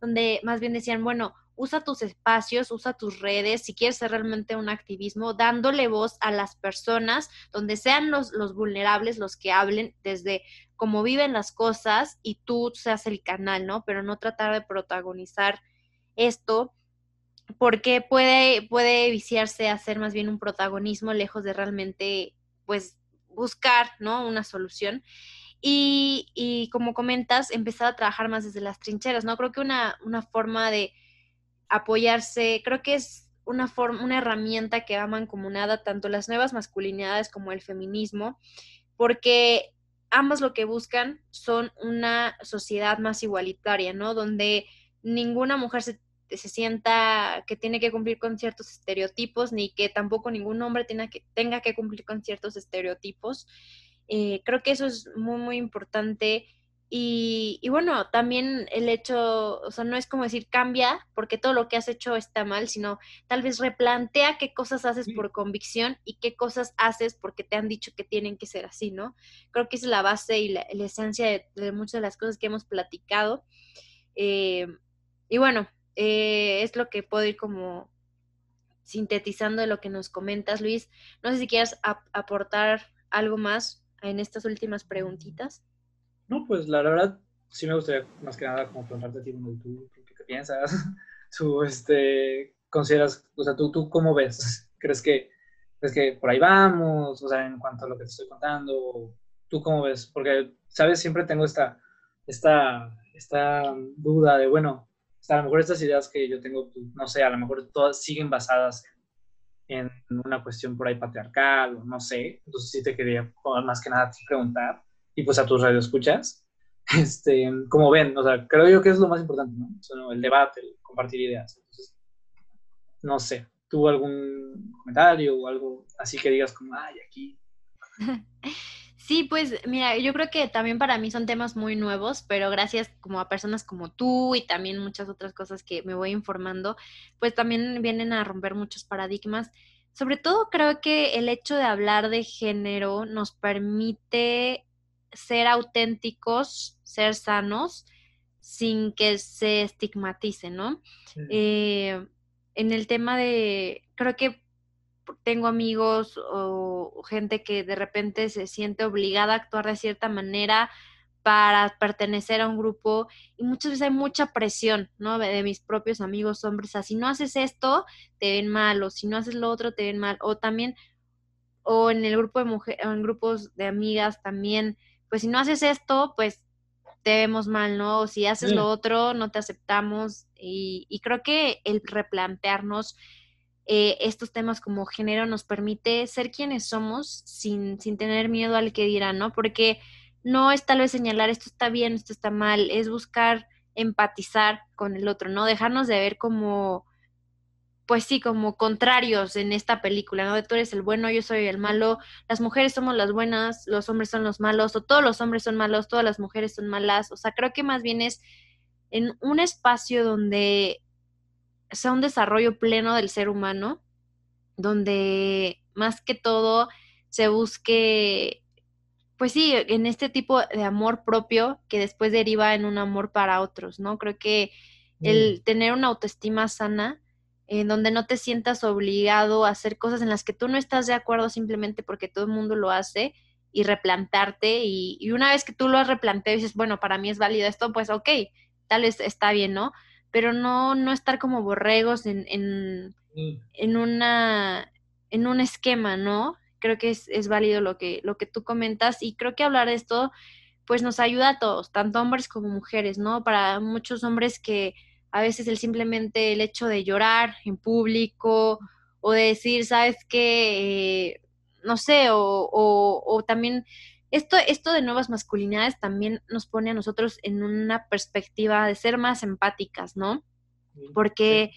donde más bien decían, bueno, usa tus espacios, usa tus redes, si quieres ser realmente un activismo, dándole voz a las personas, donde sean los, los vulnerables los que hablen desde cómo viven las cosas y tú seas el canal, ¿no? Pero no tratar de protagonizar esto porque puede, puede viciarse a ser más bien un protagonismo lejos de realmente, pues, buscar, ¿no? Una solución. Y, y como comentas, empezar a trabajar más desde las trincheras, ¿no? Creo que una, una forma de apoyarse, creo que es una, forma, una herramienta que va mancomunada tanto las nuevas masculinidades como el feminismo, porque ambas lo que buscan son una sociedad más igualitaria, ¿no? Donde ninguna mujer se, se, sienta que tiene que cumplir con ciertos estereotipos, ni que tampoco ningún hombre tenga que, tenga que cumplir con ciertos estereotipos. Eh, creo que eso es muy, muy importante y, bueno, también el hecho, o sea, no es como decir cambia porque todo lo que has hecho está mal, sino tal vez replantea qué cosas haces por convicción y qué cosas haces porque te han dicho que tienen que ser así, ¿no? Creo que esa es la base y la, esencia de, muchas de las cosas que hemos platicado. Eh, y bueno, eh, es lo que puedo ir como sintetizando lo que nos comentas, Luis. No sé si quieres aportar algo más en estas últimas preguntitas. No, pues la verdad sí me gustaría más que nada como preguntarte a ti, ¿tú qué, piensas? ¿Tú este, consideras, o sea, ¿tú, tú cómo ves? ¿Crees que, ¿Crees que por ahí vamos? O sea, en cuanto a lo que te estoy contando, ¿Tú cómo ves? Porque, ¿sabes? Siempre tengo esta, esta, esta duda de, bueno, a lo mejor estas ideas que yo tengo, pues, no sé, a lo mejor todas siguen basadas en una cuestión por ahí patriarcal, o no sé. Entonces sí te quería más que nada preguntar, y pues a tus radioescuchas, este, como ven, o sea, creo yo que es lo más importante, ¿no? el debate, el compartir ideas. Entonces, no sé, ¿tuvo algún comentario o algo así que digas como, ay, aquí? Sí, pues mira, yo creo que también para mí son temas muy nuevos, pero gracias como a personas como tú y también muchas otras cosas que me voy informando, pues también vienen a romper muchos paradigmas. Sobre todo creo que el hecho de hablar de género nos permite ser auténticos, ser sanos, sin que se estigmatice, ¿no? Eh, en el tema de, creo que tengo amigos o gente que de repente se siente obligada a actuar de cierta manera para pertenecer a un grupo y muchas veces hay mucha presión, ¿no? De, mis propios amigos hombres, o si no haces esto, te ven mal, o si no haces lo otro, te ven mal, o también, o en el grupo de mujeres, en grupos de amigas también, pues si no haces esto, pues te vemos mal, ¿no? O si haces lo otro, no te aceptamos y, y creo que el replantearnos eh, estos temas como género nos permite ser quienes somos sin, sin tener miedo al que dirán, ¿no? Porque no es tal vez señalar esto está bien, esto está mal, es buscar empatizar con el otro, ¿no? Dejarnos de ver como, pues sí, como contrarios en esta película, ¿no? De tú eres el bueno, yo soy el malo, las mujeres somos las buenas, los hombres son los malos, o todos los hombres son malos, todas las mujeres son malas, o sea, creo que más bien es en un espacio donde sea un desarrollo pleno del ser humano, donde más que todo se busque, pues sí, en este tipo de amor propio que después deriva en un amor para otros, ¿no? Creo que el mm. tener una autoestima sana, en donde no te sientas obligado a hacer cosas en las que tú no estás de acuerdo simplemente porque todo el mundo lo hace y replantarte y, y una vez que tú lo has replanteado y dices, bueno, para mí es válido esto, pues ok, tal vez está bien, ¿no? Pero no, no estar como borregos en, en, en, una, en un esquema, ¿no? Creo que es, es válido lo que, lo que tú comentas y creo que hablar de esto pues nos ayuda a todos, tanto hombres como mujeres, ¿no? Para muchos hombres que a veces el simplemente el hecho de llorar en público o de decir, ¿sabes qué? Eh, no sé, o, o, o también esto, esto de nuevas masculinidades también nos pone a nosotros en una perspectiva de ser más empáticas, ¿no? Porque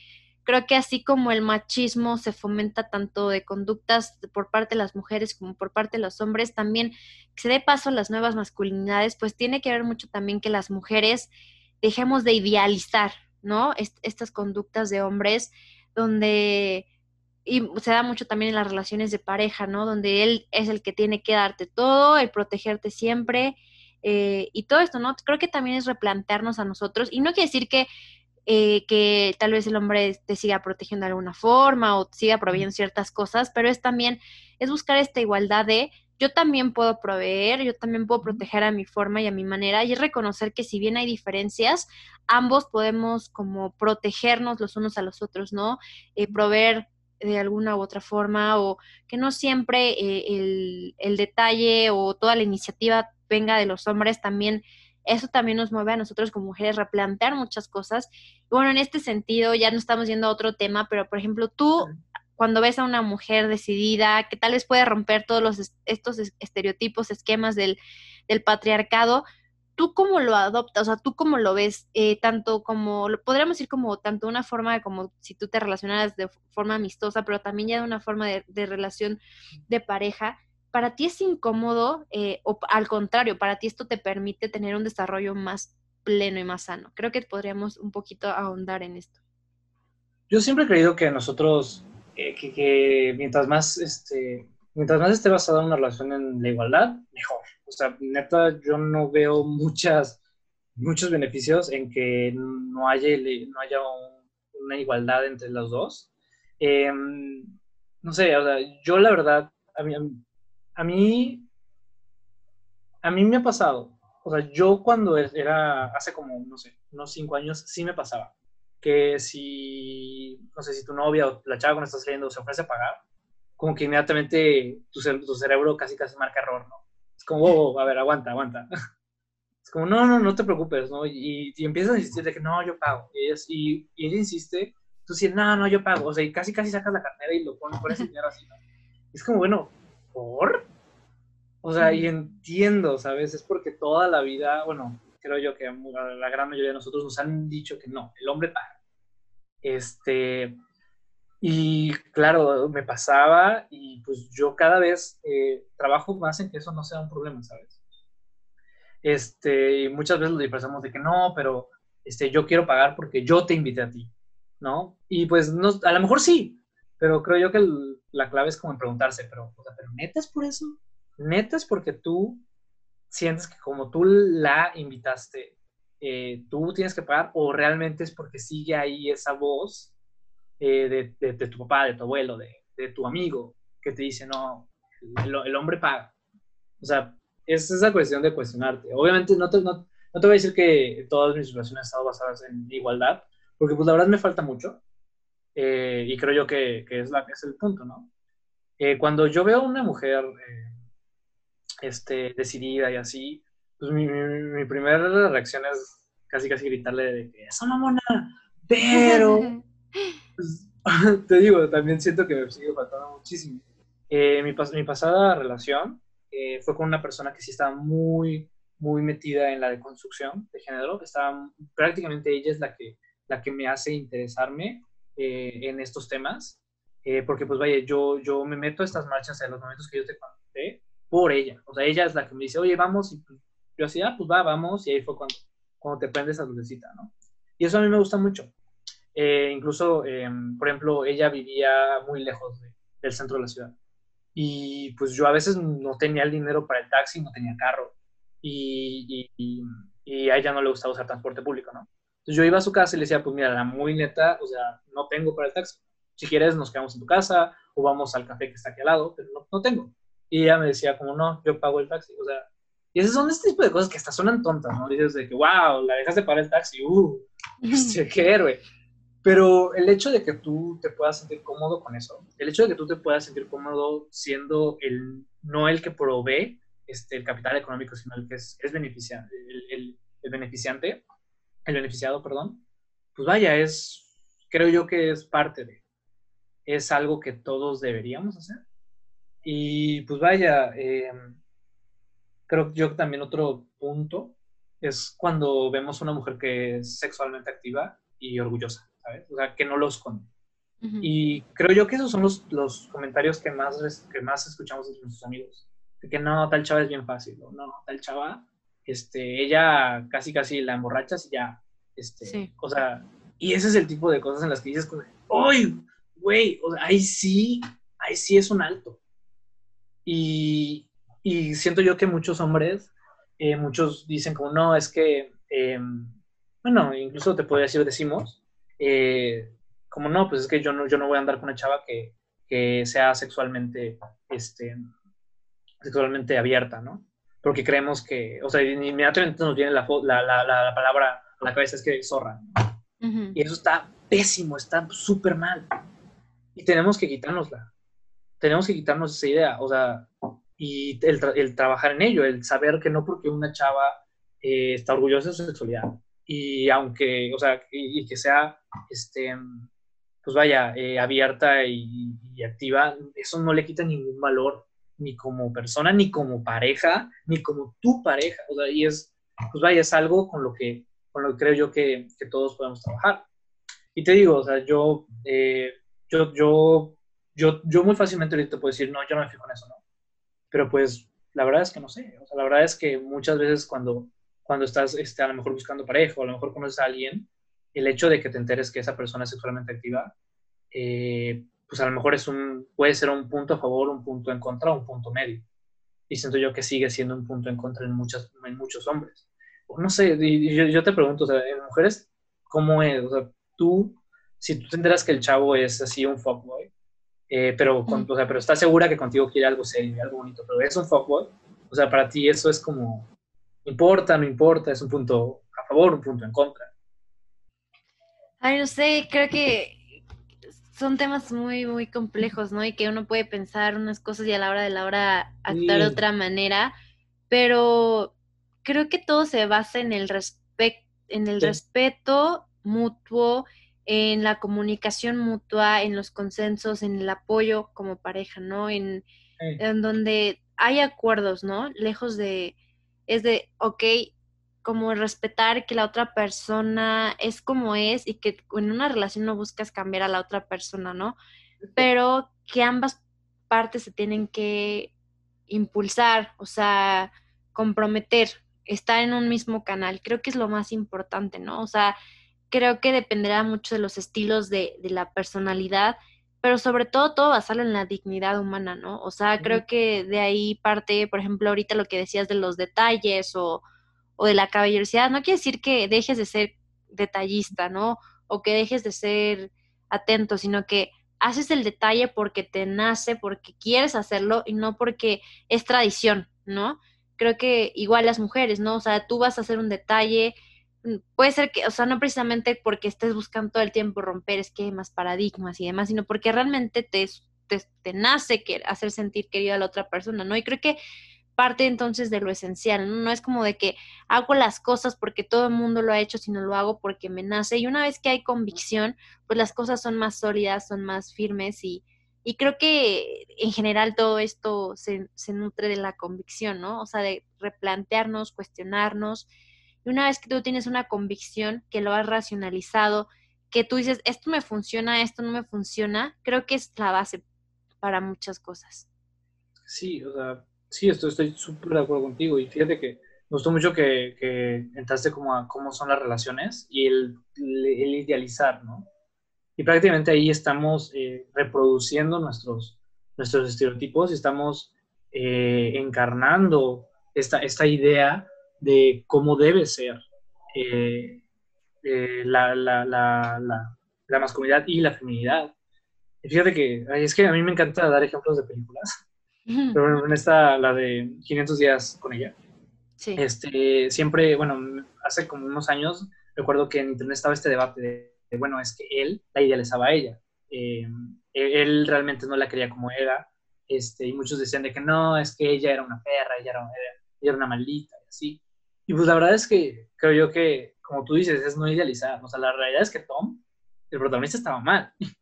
creo que así como el machismo se fomenta tanto de conductas por parte de las mujeres como por parte de los hombres, también que se dé paso a las nuevas masculinidades, pues tiene que ver mucho también que las mujeres dejemos de idealizar, ¿no? estas conductas de hombres donde y se da mucho también en las relaciones de pareja, ¿no? Donde él es el que tiene que darte todo, el protegerte siempre eh, y todo esto, ¿no? Creo que también es replantearnos a nosotros y no quiere decir que, eh, que tal vez el hombre te siga protegiendo de alguna forma o siga proveyendo ciertas cosas, pero es también, es buscar esta igualdad de yo también puedo proveer, yo también puedo proteger a mi forma y a mi manera y es reconocer que si bien hay diferencias, ambos podemos como protegernos los unos a los otros, ¿no? Eh, proveer de alguna u otra forma o que no siempre eh, el, detalle o toda la iniciativa venga de los hombres, también eso también nos mueve a nosotros como mujeres replantear muchas cosas. bueno, en este sentido ya no estamos yendo a otro tema, pero por ejemplo, tú cuando ves a una mujer decidida que tal vez puede romper todos los, estos estereotipos, esquemas del, del patriarcado, ¿tú cómo lo adoptas? O sea, ¿tú cómo lo ves? Eh, tanto como, podríamos decir como tanto una forma de como si tú te relacionaras de forma amistosa, pero también ya de una forma de, relación de pareja. ¿Para ti es incómodo eh, o al contrario, para ti esto te permite tener un desarrollo más pleno y más sano? Creo que podríamos un poquito ahondar en esto. Yo siempre he creído que nosotros, eh, que, que, mientras más, este, mientras más esté basada una relación en la igualdad, mejor. O sea, neta, yo no veo muchas, muchos beneficios en que no haya, no haya una igualdad entre los dos. Em, no sé, o sea, yo la verdad, a mí, a mí, a mí me ha pasado. O sea, yo cuando era, hace como, no sé, unos cinco años, sí me pasaba. Que si, no sé, si tu novia o la chava con estás saliendo se ofrece a pagar, como que inmediatamente tu, tu cerebro casi casi marca error, ¿no? Es como, oh, a ver, aguanta, aguanta. Es como, no, no, no te preocupes, ¿no? Y, y empiezas a insistir de que no, yo pago. Y, ella, y, ella insiste, tú dices, no, no, yo pago. O sea, y casi, casi sacas la cartera y lo pones por ese dinero así, ¿no? es como, bueno, ¿por? O sea, y entiendo, ¿sabes? Es porque toda la vida, bueno, creo yo que la gran mayoría de nosotros nos han dicho que no, el hombre paga. Este, y claro, me pasaba y pues yo cada vez eh, trabajo más en que eso no sea un problema, ¿sabes? Este, muchas veces lo disfrazamos de que no, pero este, yo quiero pagar porque yo te invité a ti, ¿no? Y pues no, a lo mejor sí, pero creo yo que la clave es como en preguntarse, pero, o ¿pero neta es por eso? ¿Neta es porque tú sientes que como tú la invitaste, eh, tú tienes que pagar o realmente es porque sigue ahí esa voz eh, de, de, tu papá, de tu abuelo, de, de, tu amigo, que te dice, no, el, el, hombre paga. O sea, es esa cuestión de cuestionarte. Obviamente no te, no, no te voy a decir que todas mis relaciones han estado basadas en igualdad, porque pues la verdad me falta mucho. Eh, y creo yo que, que, es, la, es el punto, ¿no? cuando yo veo a una mujer este, decidida y así, pues mi, mi, primera reacción es casi casi gritarle de que esa mamona, pero pues, te digo, también siento que me sigue faltando muchísimo. Eh, mi, mi, pasada relación eh, fue con una persona que sí estaba muy, muy metida en la deconstrucción de género. Estaba, prácticamente ella es la que, la que me hace interesarme eh, en estos temas. porque pues vaya, yo, yo me meto a estas marchas en los momentos que yo te conté por ella. O sea, ella es la que me dice, oye, vamos, y pues, yo así, ah, pues va, vamos, y ahí fue cuando, cuando te prendes esa lucecita, ¿no? Y eso a mí me gusta mucho. Eh, incluso, em, por ejemplo, ella vivía muy lejos del centro de la ciudad. Y pues yo a veces no tenía el dinero para el taxi, no tenía carro. Y, y, y, a ella no le gustaba usar transporte público, ¿no? Entonces yo iba a su casa y le decía, pues mira, la muy neta, o sea, no tengo para el taxi. Si quieres, nos quedamos en tu casa o vamos al café que está aquí al lado, pero no, no tengo. Y ella me decía como, no, yo pago el taxi. O sea, y esas son este tipo de cosas que hasta suenan tontas, ¿no? Dices de que, wow, la dejas de pagar el taxi, uh, este, qué héroe. Pero el hecho de que tú te puedas sentir cómodo con eso, el hecho de que tú te puedas sentir cómodo siendo el, no el que provee este, el capital económico, sino el que es, es beneficiante, el, beneficiante, el beneficiado, perdón, pues vaya, es, creo yo que es parte de, es algo que todos deberíamos hacer. Y pues vaya, eh, creo yo que también otro punto es cuando vemos una mujer que es sexualmente activa y orgullosa, ¿sabes? O sea, que no lo esconde. Y creo yo que esos son los, los comentarios que más, que más escuchamos de nuestros amigos. De que no, tal chava es bien fácil, o no, tal chava, este, ella casi casi la emborrachas y ya, este, sí. o sea, y ese es el tipo de cosas en las que dices, ¡ay, güey! O sea, ahí sí, ahí sí es un alto. Y, y siento yo que muchos hombres, eh, muchos dicen como, no, es que, eh, bueno, incluso te podría decir, decimos, eh, como no, pues es que yo no, yo no voy a andar con una chava que, que sea sexualmente, este, sexualmente abierta, ¿no? Porque creemos que, o sea, inmediatamente nos viene la, la, la, la palabra a la cabeza, es que zorra. Uh -huh. Y eso está pésimo, está súper mal. Y tenemos que quitárnosla tenemos que quitarnos esa idea, o sea, y el, tra el trabajar en ello, el saber que no porque una chava eh, está orgullosa de su sexualidad, y aunque, o sea, y, y que sea, este, pues vaya, eh, abierta y, activa, eso no le quita ningún valor, ni como persona, ni como pareja, ni como tu pareja, o sea, y es, pues vaya, es algo con lo que, con lo que creo yo que, que todos podemos trabajar. Y te digo, o sea, yo, eh, yo, yo yo, yo muy fácilmente ahorita puedo decir, no, yo no me fijo en eso, ¿no? Pero pues la verdad es que no sé, o sea, la verdad es que muchas veces cuando, cuando estás este, a lo mejor buscando pareja o a lo mejor conoces a alguien, el hecho de que te enteres que esa persona es sexualmente activa, eh, pues a lo mejor es un, puede ser un punto a favor, un punto en contra, un punto medio. Y siento yo que sigue siendo un punto en contra en, muchas, en muchos hombres. No sé, yo, yo te pregunto, o sea, en mujeres, ¿cómo es? O sea, tú, si tú te enteras que el chavo es así un fuckboy, eh, pero, con, o sea, pero está segura que contigo quiere algo serio, algo bonito, pero es un fuckboy, o sea, para ti eso es como, importa, no importa, es un punto a favor, un punto en contra. Ay, no sé, creo que son temas muy, muy complejos, ¿no? Y que uno puede pensar unas cosas y a la hora de la hora actuar sí. de otra manera. pero creo que todo se basa en el, en el respeto mutuo, en la comunicación mutua, en los consensos, en el apoyo como pareja, ¿no? En, en donde hay acuerdos, ¿no? Lejos de, es de, ok, como respetar que la otra persona es como es y que en una relación no buscas cambiar a la otra persona, ¿no? Pero que ambas partes se tienen que impulsar, o sea, comprometer, estar en un mismo canal. Creo que es lo más importante, ¿no? O sea, creo que dependerá mucho de los estilos de, de la personalidad, pero sobre todo todo basarlo en la dignidad humana, ¿no? O sea, creo que de ahí parte, por ejemplo, ahorita lo que decías de los detalles o, o de la caballerosidad, no quiere decir que dejes de ser detallista, ¿no? O que dejes de ser atento, sino que haces el detalle porque te nace, porque quieres hacerlo y no porque es tradición, ¿no? Creo que igual las mujeres, ¿no? O sea, tú vas a hacer un detalle, mm, puede ser que, o sea, no precisamente porque estés buscando todo el tiempo romper esquemas, paradigmas y demás, sino porque realmente te, te, te nace hacer sentir querido a la otra persona, ¿no? Y creo que parte entonces de lo esencial, ¿no? No es como de que hago las cosas porque todo el mundo lo ha hecho, sino lo hago porque me nace. Y una vez que hay convicción, pues las cosas son más sólidas, son más firmes y, y creo que en general todo esto se, se nutre de la convicción, ¿no? O sea, de replantearnos, cuestionarnos. Y una vez que tú tienes una convicción, que lo has racionalizado, que tú dices, esto me funciona, esto no me funciona, creo que es la base para muchas cosas. Sí, o sea, Sí, estoy súper de acuerdo contigo y fíjate que me gustó mucho que, que entraste como a cómo son las relaciones y el, el idealizar, ¿no? Y prácticamente ahí estamos eh, reproduciendo nuestros, nuestros estereotipos y estamos eh, encarnando esta, esta idea de cómo debe ser eh, la, la, la, la, masculinidad y la feminidad. Y fíjate que es que a mí me encanta dar ejemplos de películas pero en esta, la de 500 días con ella, sí. este, siempre, bueno, hace como unos años, recuerdo que en internet estaba este debate de, bueno, es que él la idealizaba a ella. Eh, e-, él realmente no la quería como era, este, y muchos decían de que no, es que ella era una perra, ella era, ella era una maldita, y así. Y pues la verdad es que creo yo que, como tú dices, es no idealizar. O sea, la realidad es que Tom, el protagonista, estaba mal.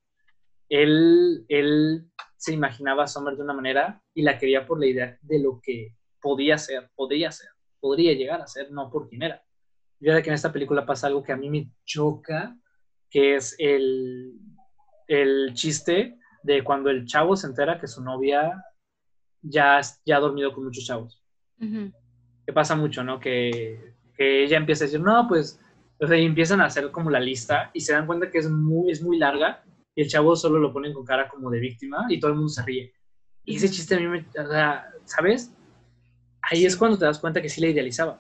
él, él se imaginaba a Summer de una manera y la quería por la idea de lo que podía ser, podría ser, podría llegar a ser, no por quién era. Fíjate que en esta película pasa algo que a mí me choca, que es el, el chiste de cuando el chavo se entera que su novia ya, ya ha dormido con muchos chavos. Que pasa mucho, ¿no? Que, que, ella empieza a decir, no, pues, o sea, y empiezan a hacer como la lista y se dan cuenta que es muy, es muy larga y el chavo solo lo ponen con cara como de víctima y todo el mundo se ríe. Y ese chiste a mí me, o sea, ¿sabes? Ahí es cuando te das cuenta que sí la idealizaba,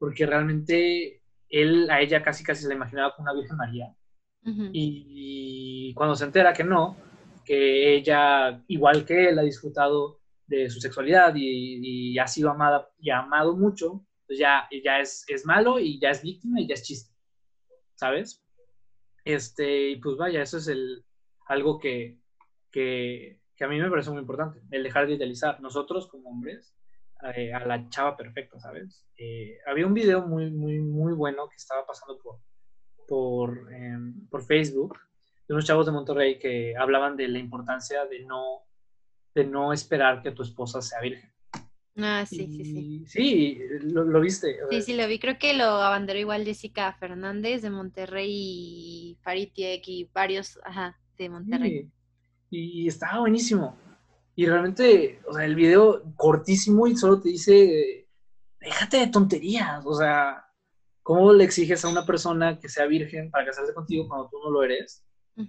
porque realmente él a ella casi casi se la imaginaba como una Virgen María. y, cuando se entera que no, que ella, igual que él, ha disfrutado de su sexualidad y, ha sido amada y ha amado mucho, pues ya, ya es, es malo y ya es víctima y ya es chiste, ¿sabes? Este, y pues vaya, eso es el, algo que, que, a mí me parece muy importante, el dejar de idealizar. Nosotros como hombres, eh, a la chava perfecta, ¿sabes? Eh, había un video muy, muy, muy bueno que estaba pasando por, por, em, por Facebook de unos chavos de Monterrey que hablaban de la importancia de no, de no esperar que tu esposa sea virgen. Ah, sí, sí, sí. Sí, lo, viste. Sí, sí, lo vi. Creo que lo abanderó igual Jessica Fernández de Monterrey y Faritiek y varios, ajá, de Monterrey. y estaba buenísimo. Y realmente, o sea, el video cortísimo y solo te dice, déjate de tonterías, o sea, ¿cómo le exiges a una persona que sea virgen para casarse contigo cuando tú no lo eres?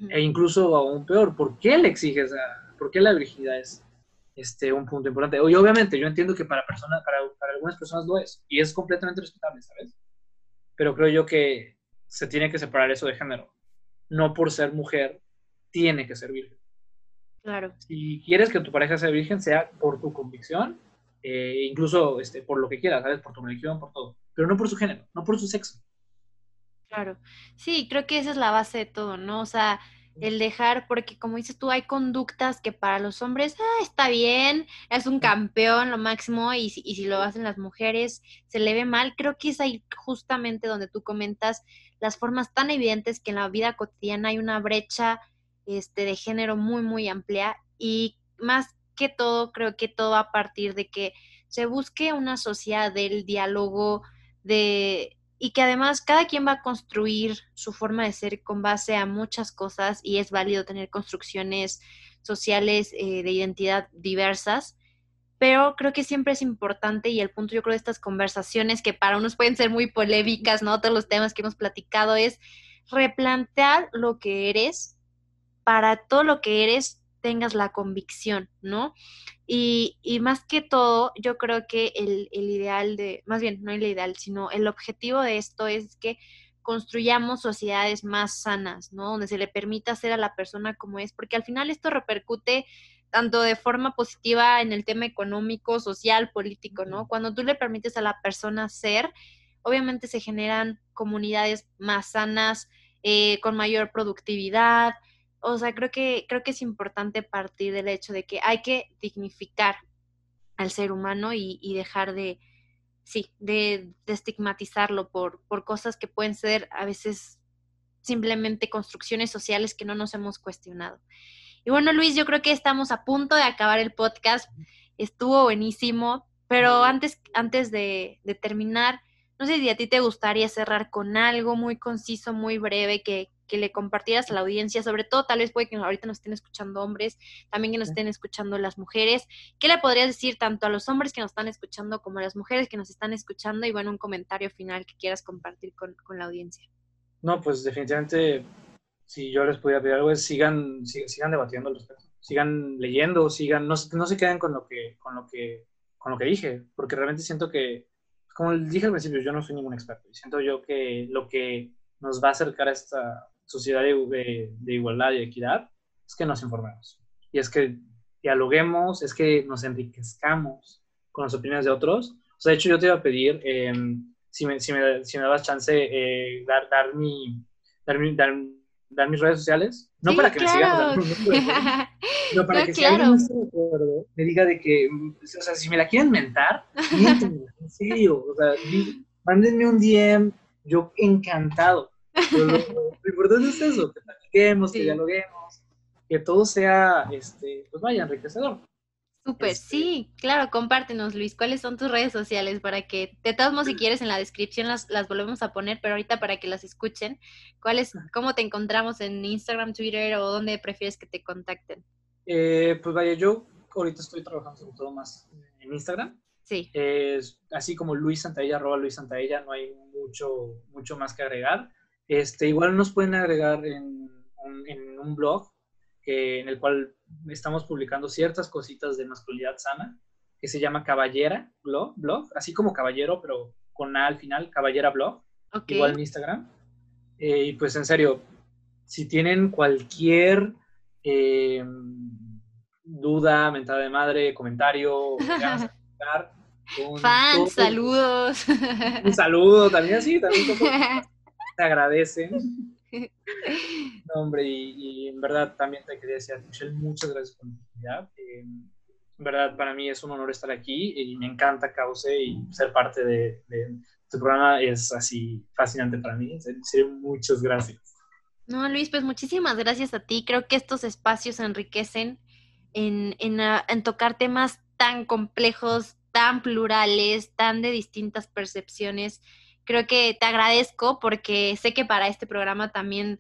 E incluso aún peor, ¿por qué le exiges a, por qué la virginidad es este, un punto importante? Y obviamente, yo entiendo que para, personas, para, para algunas personas lo es, y es completamente respetable, ¿sabes? Pero creo yo que se tiene que separar eso de género. No por ser mujer tiene que ser virgen. Claro. Si quieres que tu pareja sea virgen, sea por tu convicción, eh, incluso este, por lo que quieras, ¿sabes? Por tu religión, por todo. Pero no por su género, no por su sexo. Claro. Sí, creo que esa es la base de todo, ¿no? O sea, el dejar, porque como dices tú, hay conductas que para los hombres ah, está bien, es un campeón, lo máximo, y, y si lo hacen las mujeres se le ve mal. Creo que es ahí justamente donde tú comentas las formas tan evidentes que en la vida cotidiana hay una brecha este, de género muy, muy amplia y más que todo, creo que todo a partir de que se busque una sociedad del diálogo, de y que además cada quien va a construir su forma de ser con base a muchas cosas y es válido tener construcciones sociales eh, de identidad diversas, pero creo que siempre es importante y el punto yo creo de estas conversaciones que para unos pueden ser muy polémicas, ¿no? Todos los temas que hemos platicado es replantear lo que eres para todo lo que eres tengas la convicción, ¿no? Y, más que todo, yo creo que el, ideal de, más bien, no el ideal, sino el objetivo de esto es que construyamos sociedades más sanas, ¿no? Donde se le permita ser a la persona como es, porque al final esto repercute tanto de forma positiva en el tema económico, social, político, ¿no? Cuando tú le permites a la persona ser, obviamente se generan comunidades más sanas, eh, con mayor productividad, o sea, creo que, creo que es importante partir del hecho de que hay que dignificar al ser humano y, dejar de, sí, de, estigmatizarlo por, por cosas que pueden ser a veces simplemente construcciones sociales que no nos hemos cuestionado. Y bueno, Luis, yo creo que estamos a punto de acabar el podcast. Estuvo buenísimo, pero antes, antes de, de terminar, no sé si a ti te gustaría cerrar con algo muy conciso, muy breve, que, que le compartieras a la audiencia, sobre todo tal vez puede que ahorita nos estén escuchando hombres, también que nos estén escuchando las mujeres. ¿Qué le podrías decir tanto a los hombres que nos están escuchando como a las mujeres que nos están escuchando? Y bueno, un comentario final que quieras compartir con, la audiencia. No, pues definitivamente, si yo les pudiera pedir algo, es sigan, sigan, debatiendo los sigan leyendo, sigan, no, no se queden con lo que, con lo que, con lo que dije, porque realmente siento que, como dije al principio, yo no soy ningún experto, y siento yo que lo que nos va a acercar a esta, sociedad de, igualdad y equidad es que nos informemos. Y es que dialoguemos, es que nos enriquezcamos con las opiniones de otros. O sea, de hecho, yo te iba a pedir, em, si, me, si, me, si, me, das chance, eh, dar, dar, mi, dar, mi, dar, dar, mis redes sociales. No para que me sigan, no para que claro. si me diga de que, o sea, si me la quieren mentar, en serio. O sea, mándenme un DM, yo encantado. Lo, importante es eso, que platiquemos, que dialoguemos, que todo sea, este, pues vaya, enriquecedor. Súper, este sí, claro, compártenos, Luis, cuáles son tus redes sociales para que, de todos modos, si quieres, en la descripción las, las volvemos a poner, pero ahorita para que las escuchen, ¿cuáles, cómo te encontramos en Instagram, Twitter o dónde prefieres que te contacten? Eh, pues vaya, yo ahorita estoy trabajando sobre todo más en Instagram. Sí. Es así como Luis Santaella, arroba Luis Santaella, no hay mucho, mucho más que agregar. Este, igual nos pueden agregar en un, blog en el cual estamos publicando ciertas cositas de masculinidad sana, que se llama Caballera Blog, blog así como Caballero, pero con A al final, Caballera Blog, igual en Instagram. Eh, y pues en serio, si tienen cualquier eh, duda, mentada de madre, comentario, Fans, saludos. Un saludo también, sí, también te agradecen. hombre, y, en verdad también te quería decir, Michelle, muchas gracias por la oportunidad. Eh, en verdad, para mí es un honor estar aquí y me encanta Cauce y ser parte de, tu programa es así fascinante para mí. En serio, muchas gracias. No, Luis, pues muchísimas gracias a ti. Creo que estos espacios enriquecen en, en, en tocar temas tan complejos, tan plurales, tan de distintas percepciones creo que te agradezco porque sé que para este programa también,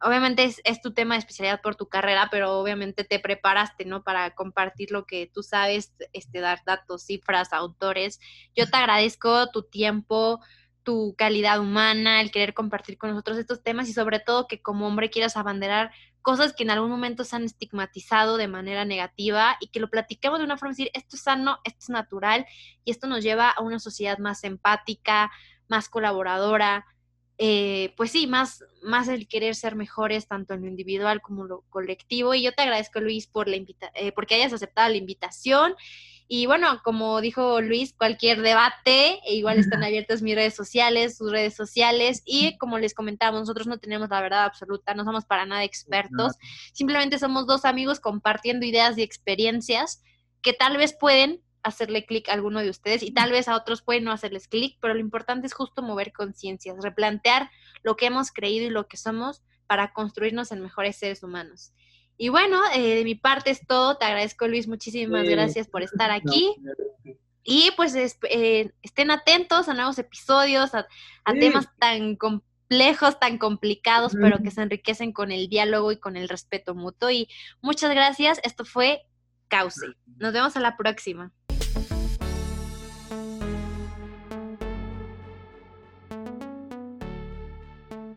obviamente es, tu tema de especialidad por tu carrera, pero obviamente te preparaste, ¿no? Para compartir lo que tú sabes, este, dar datos, cifras, autores. Yo te agradezco tu tiempo, tu calidad humana, el querer compartir con nosotros estos temas y sobre todo que como hombre quieras abanderar cosas que en algún momento se han estigmatizado de manera negativa y que lo platiquemos de una forma de decir, esto es sano, esto es natural y esto nos lleva a una sociedad más empática, más colaboradora, eh, pues sí, más, más el querer ser mejores tanto en lo individual como en lo colectivo. Y yo te agradezco, Luis, por la invita eh, porque hayas aceptado la invitación. Y bueno, como dijo Luis, cualquier debate, e igual están abiertas mis redes sociales, sus redes sociales, y como les comentaba, nosotros no tenemos la verdad absoluta, no somos para nada expertos, simplemente somos dos amigos compartiendo ideas y experiencias que tal vez pueden hacerle clic a alguno de ustedes y tal vez a otros pueden no hacerles clic, pero lo importante es justo mover conciencias, replantear lo que hemos creído y lo que somos para construirnos en mejores seres humanos. Y bueno, eh, de mi parte es todo. Te agradezco, Luis. Muchísimas gracias por estar aquí. Y pues eh, estén atentos a nuevos episodios, a, temas tan complejos, tan complicados, pero que se enriquecen con el diálogo y con el respeto mutuo. Y muchas gracias. Esto fue Cauce. Nos vemos a la próxima.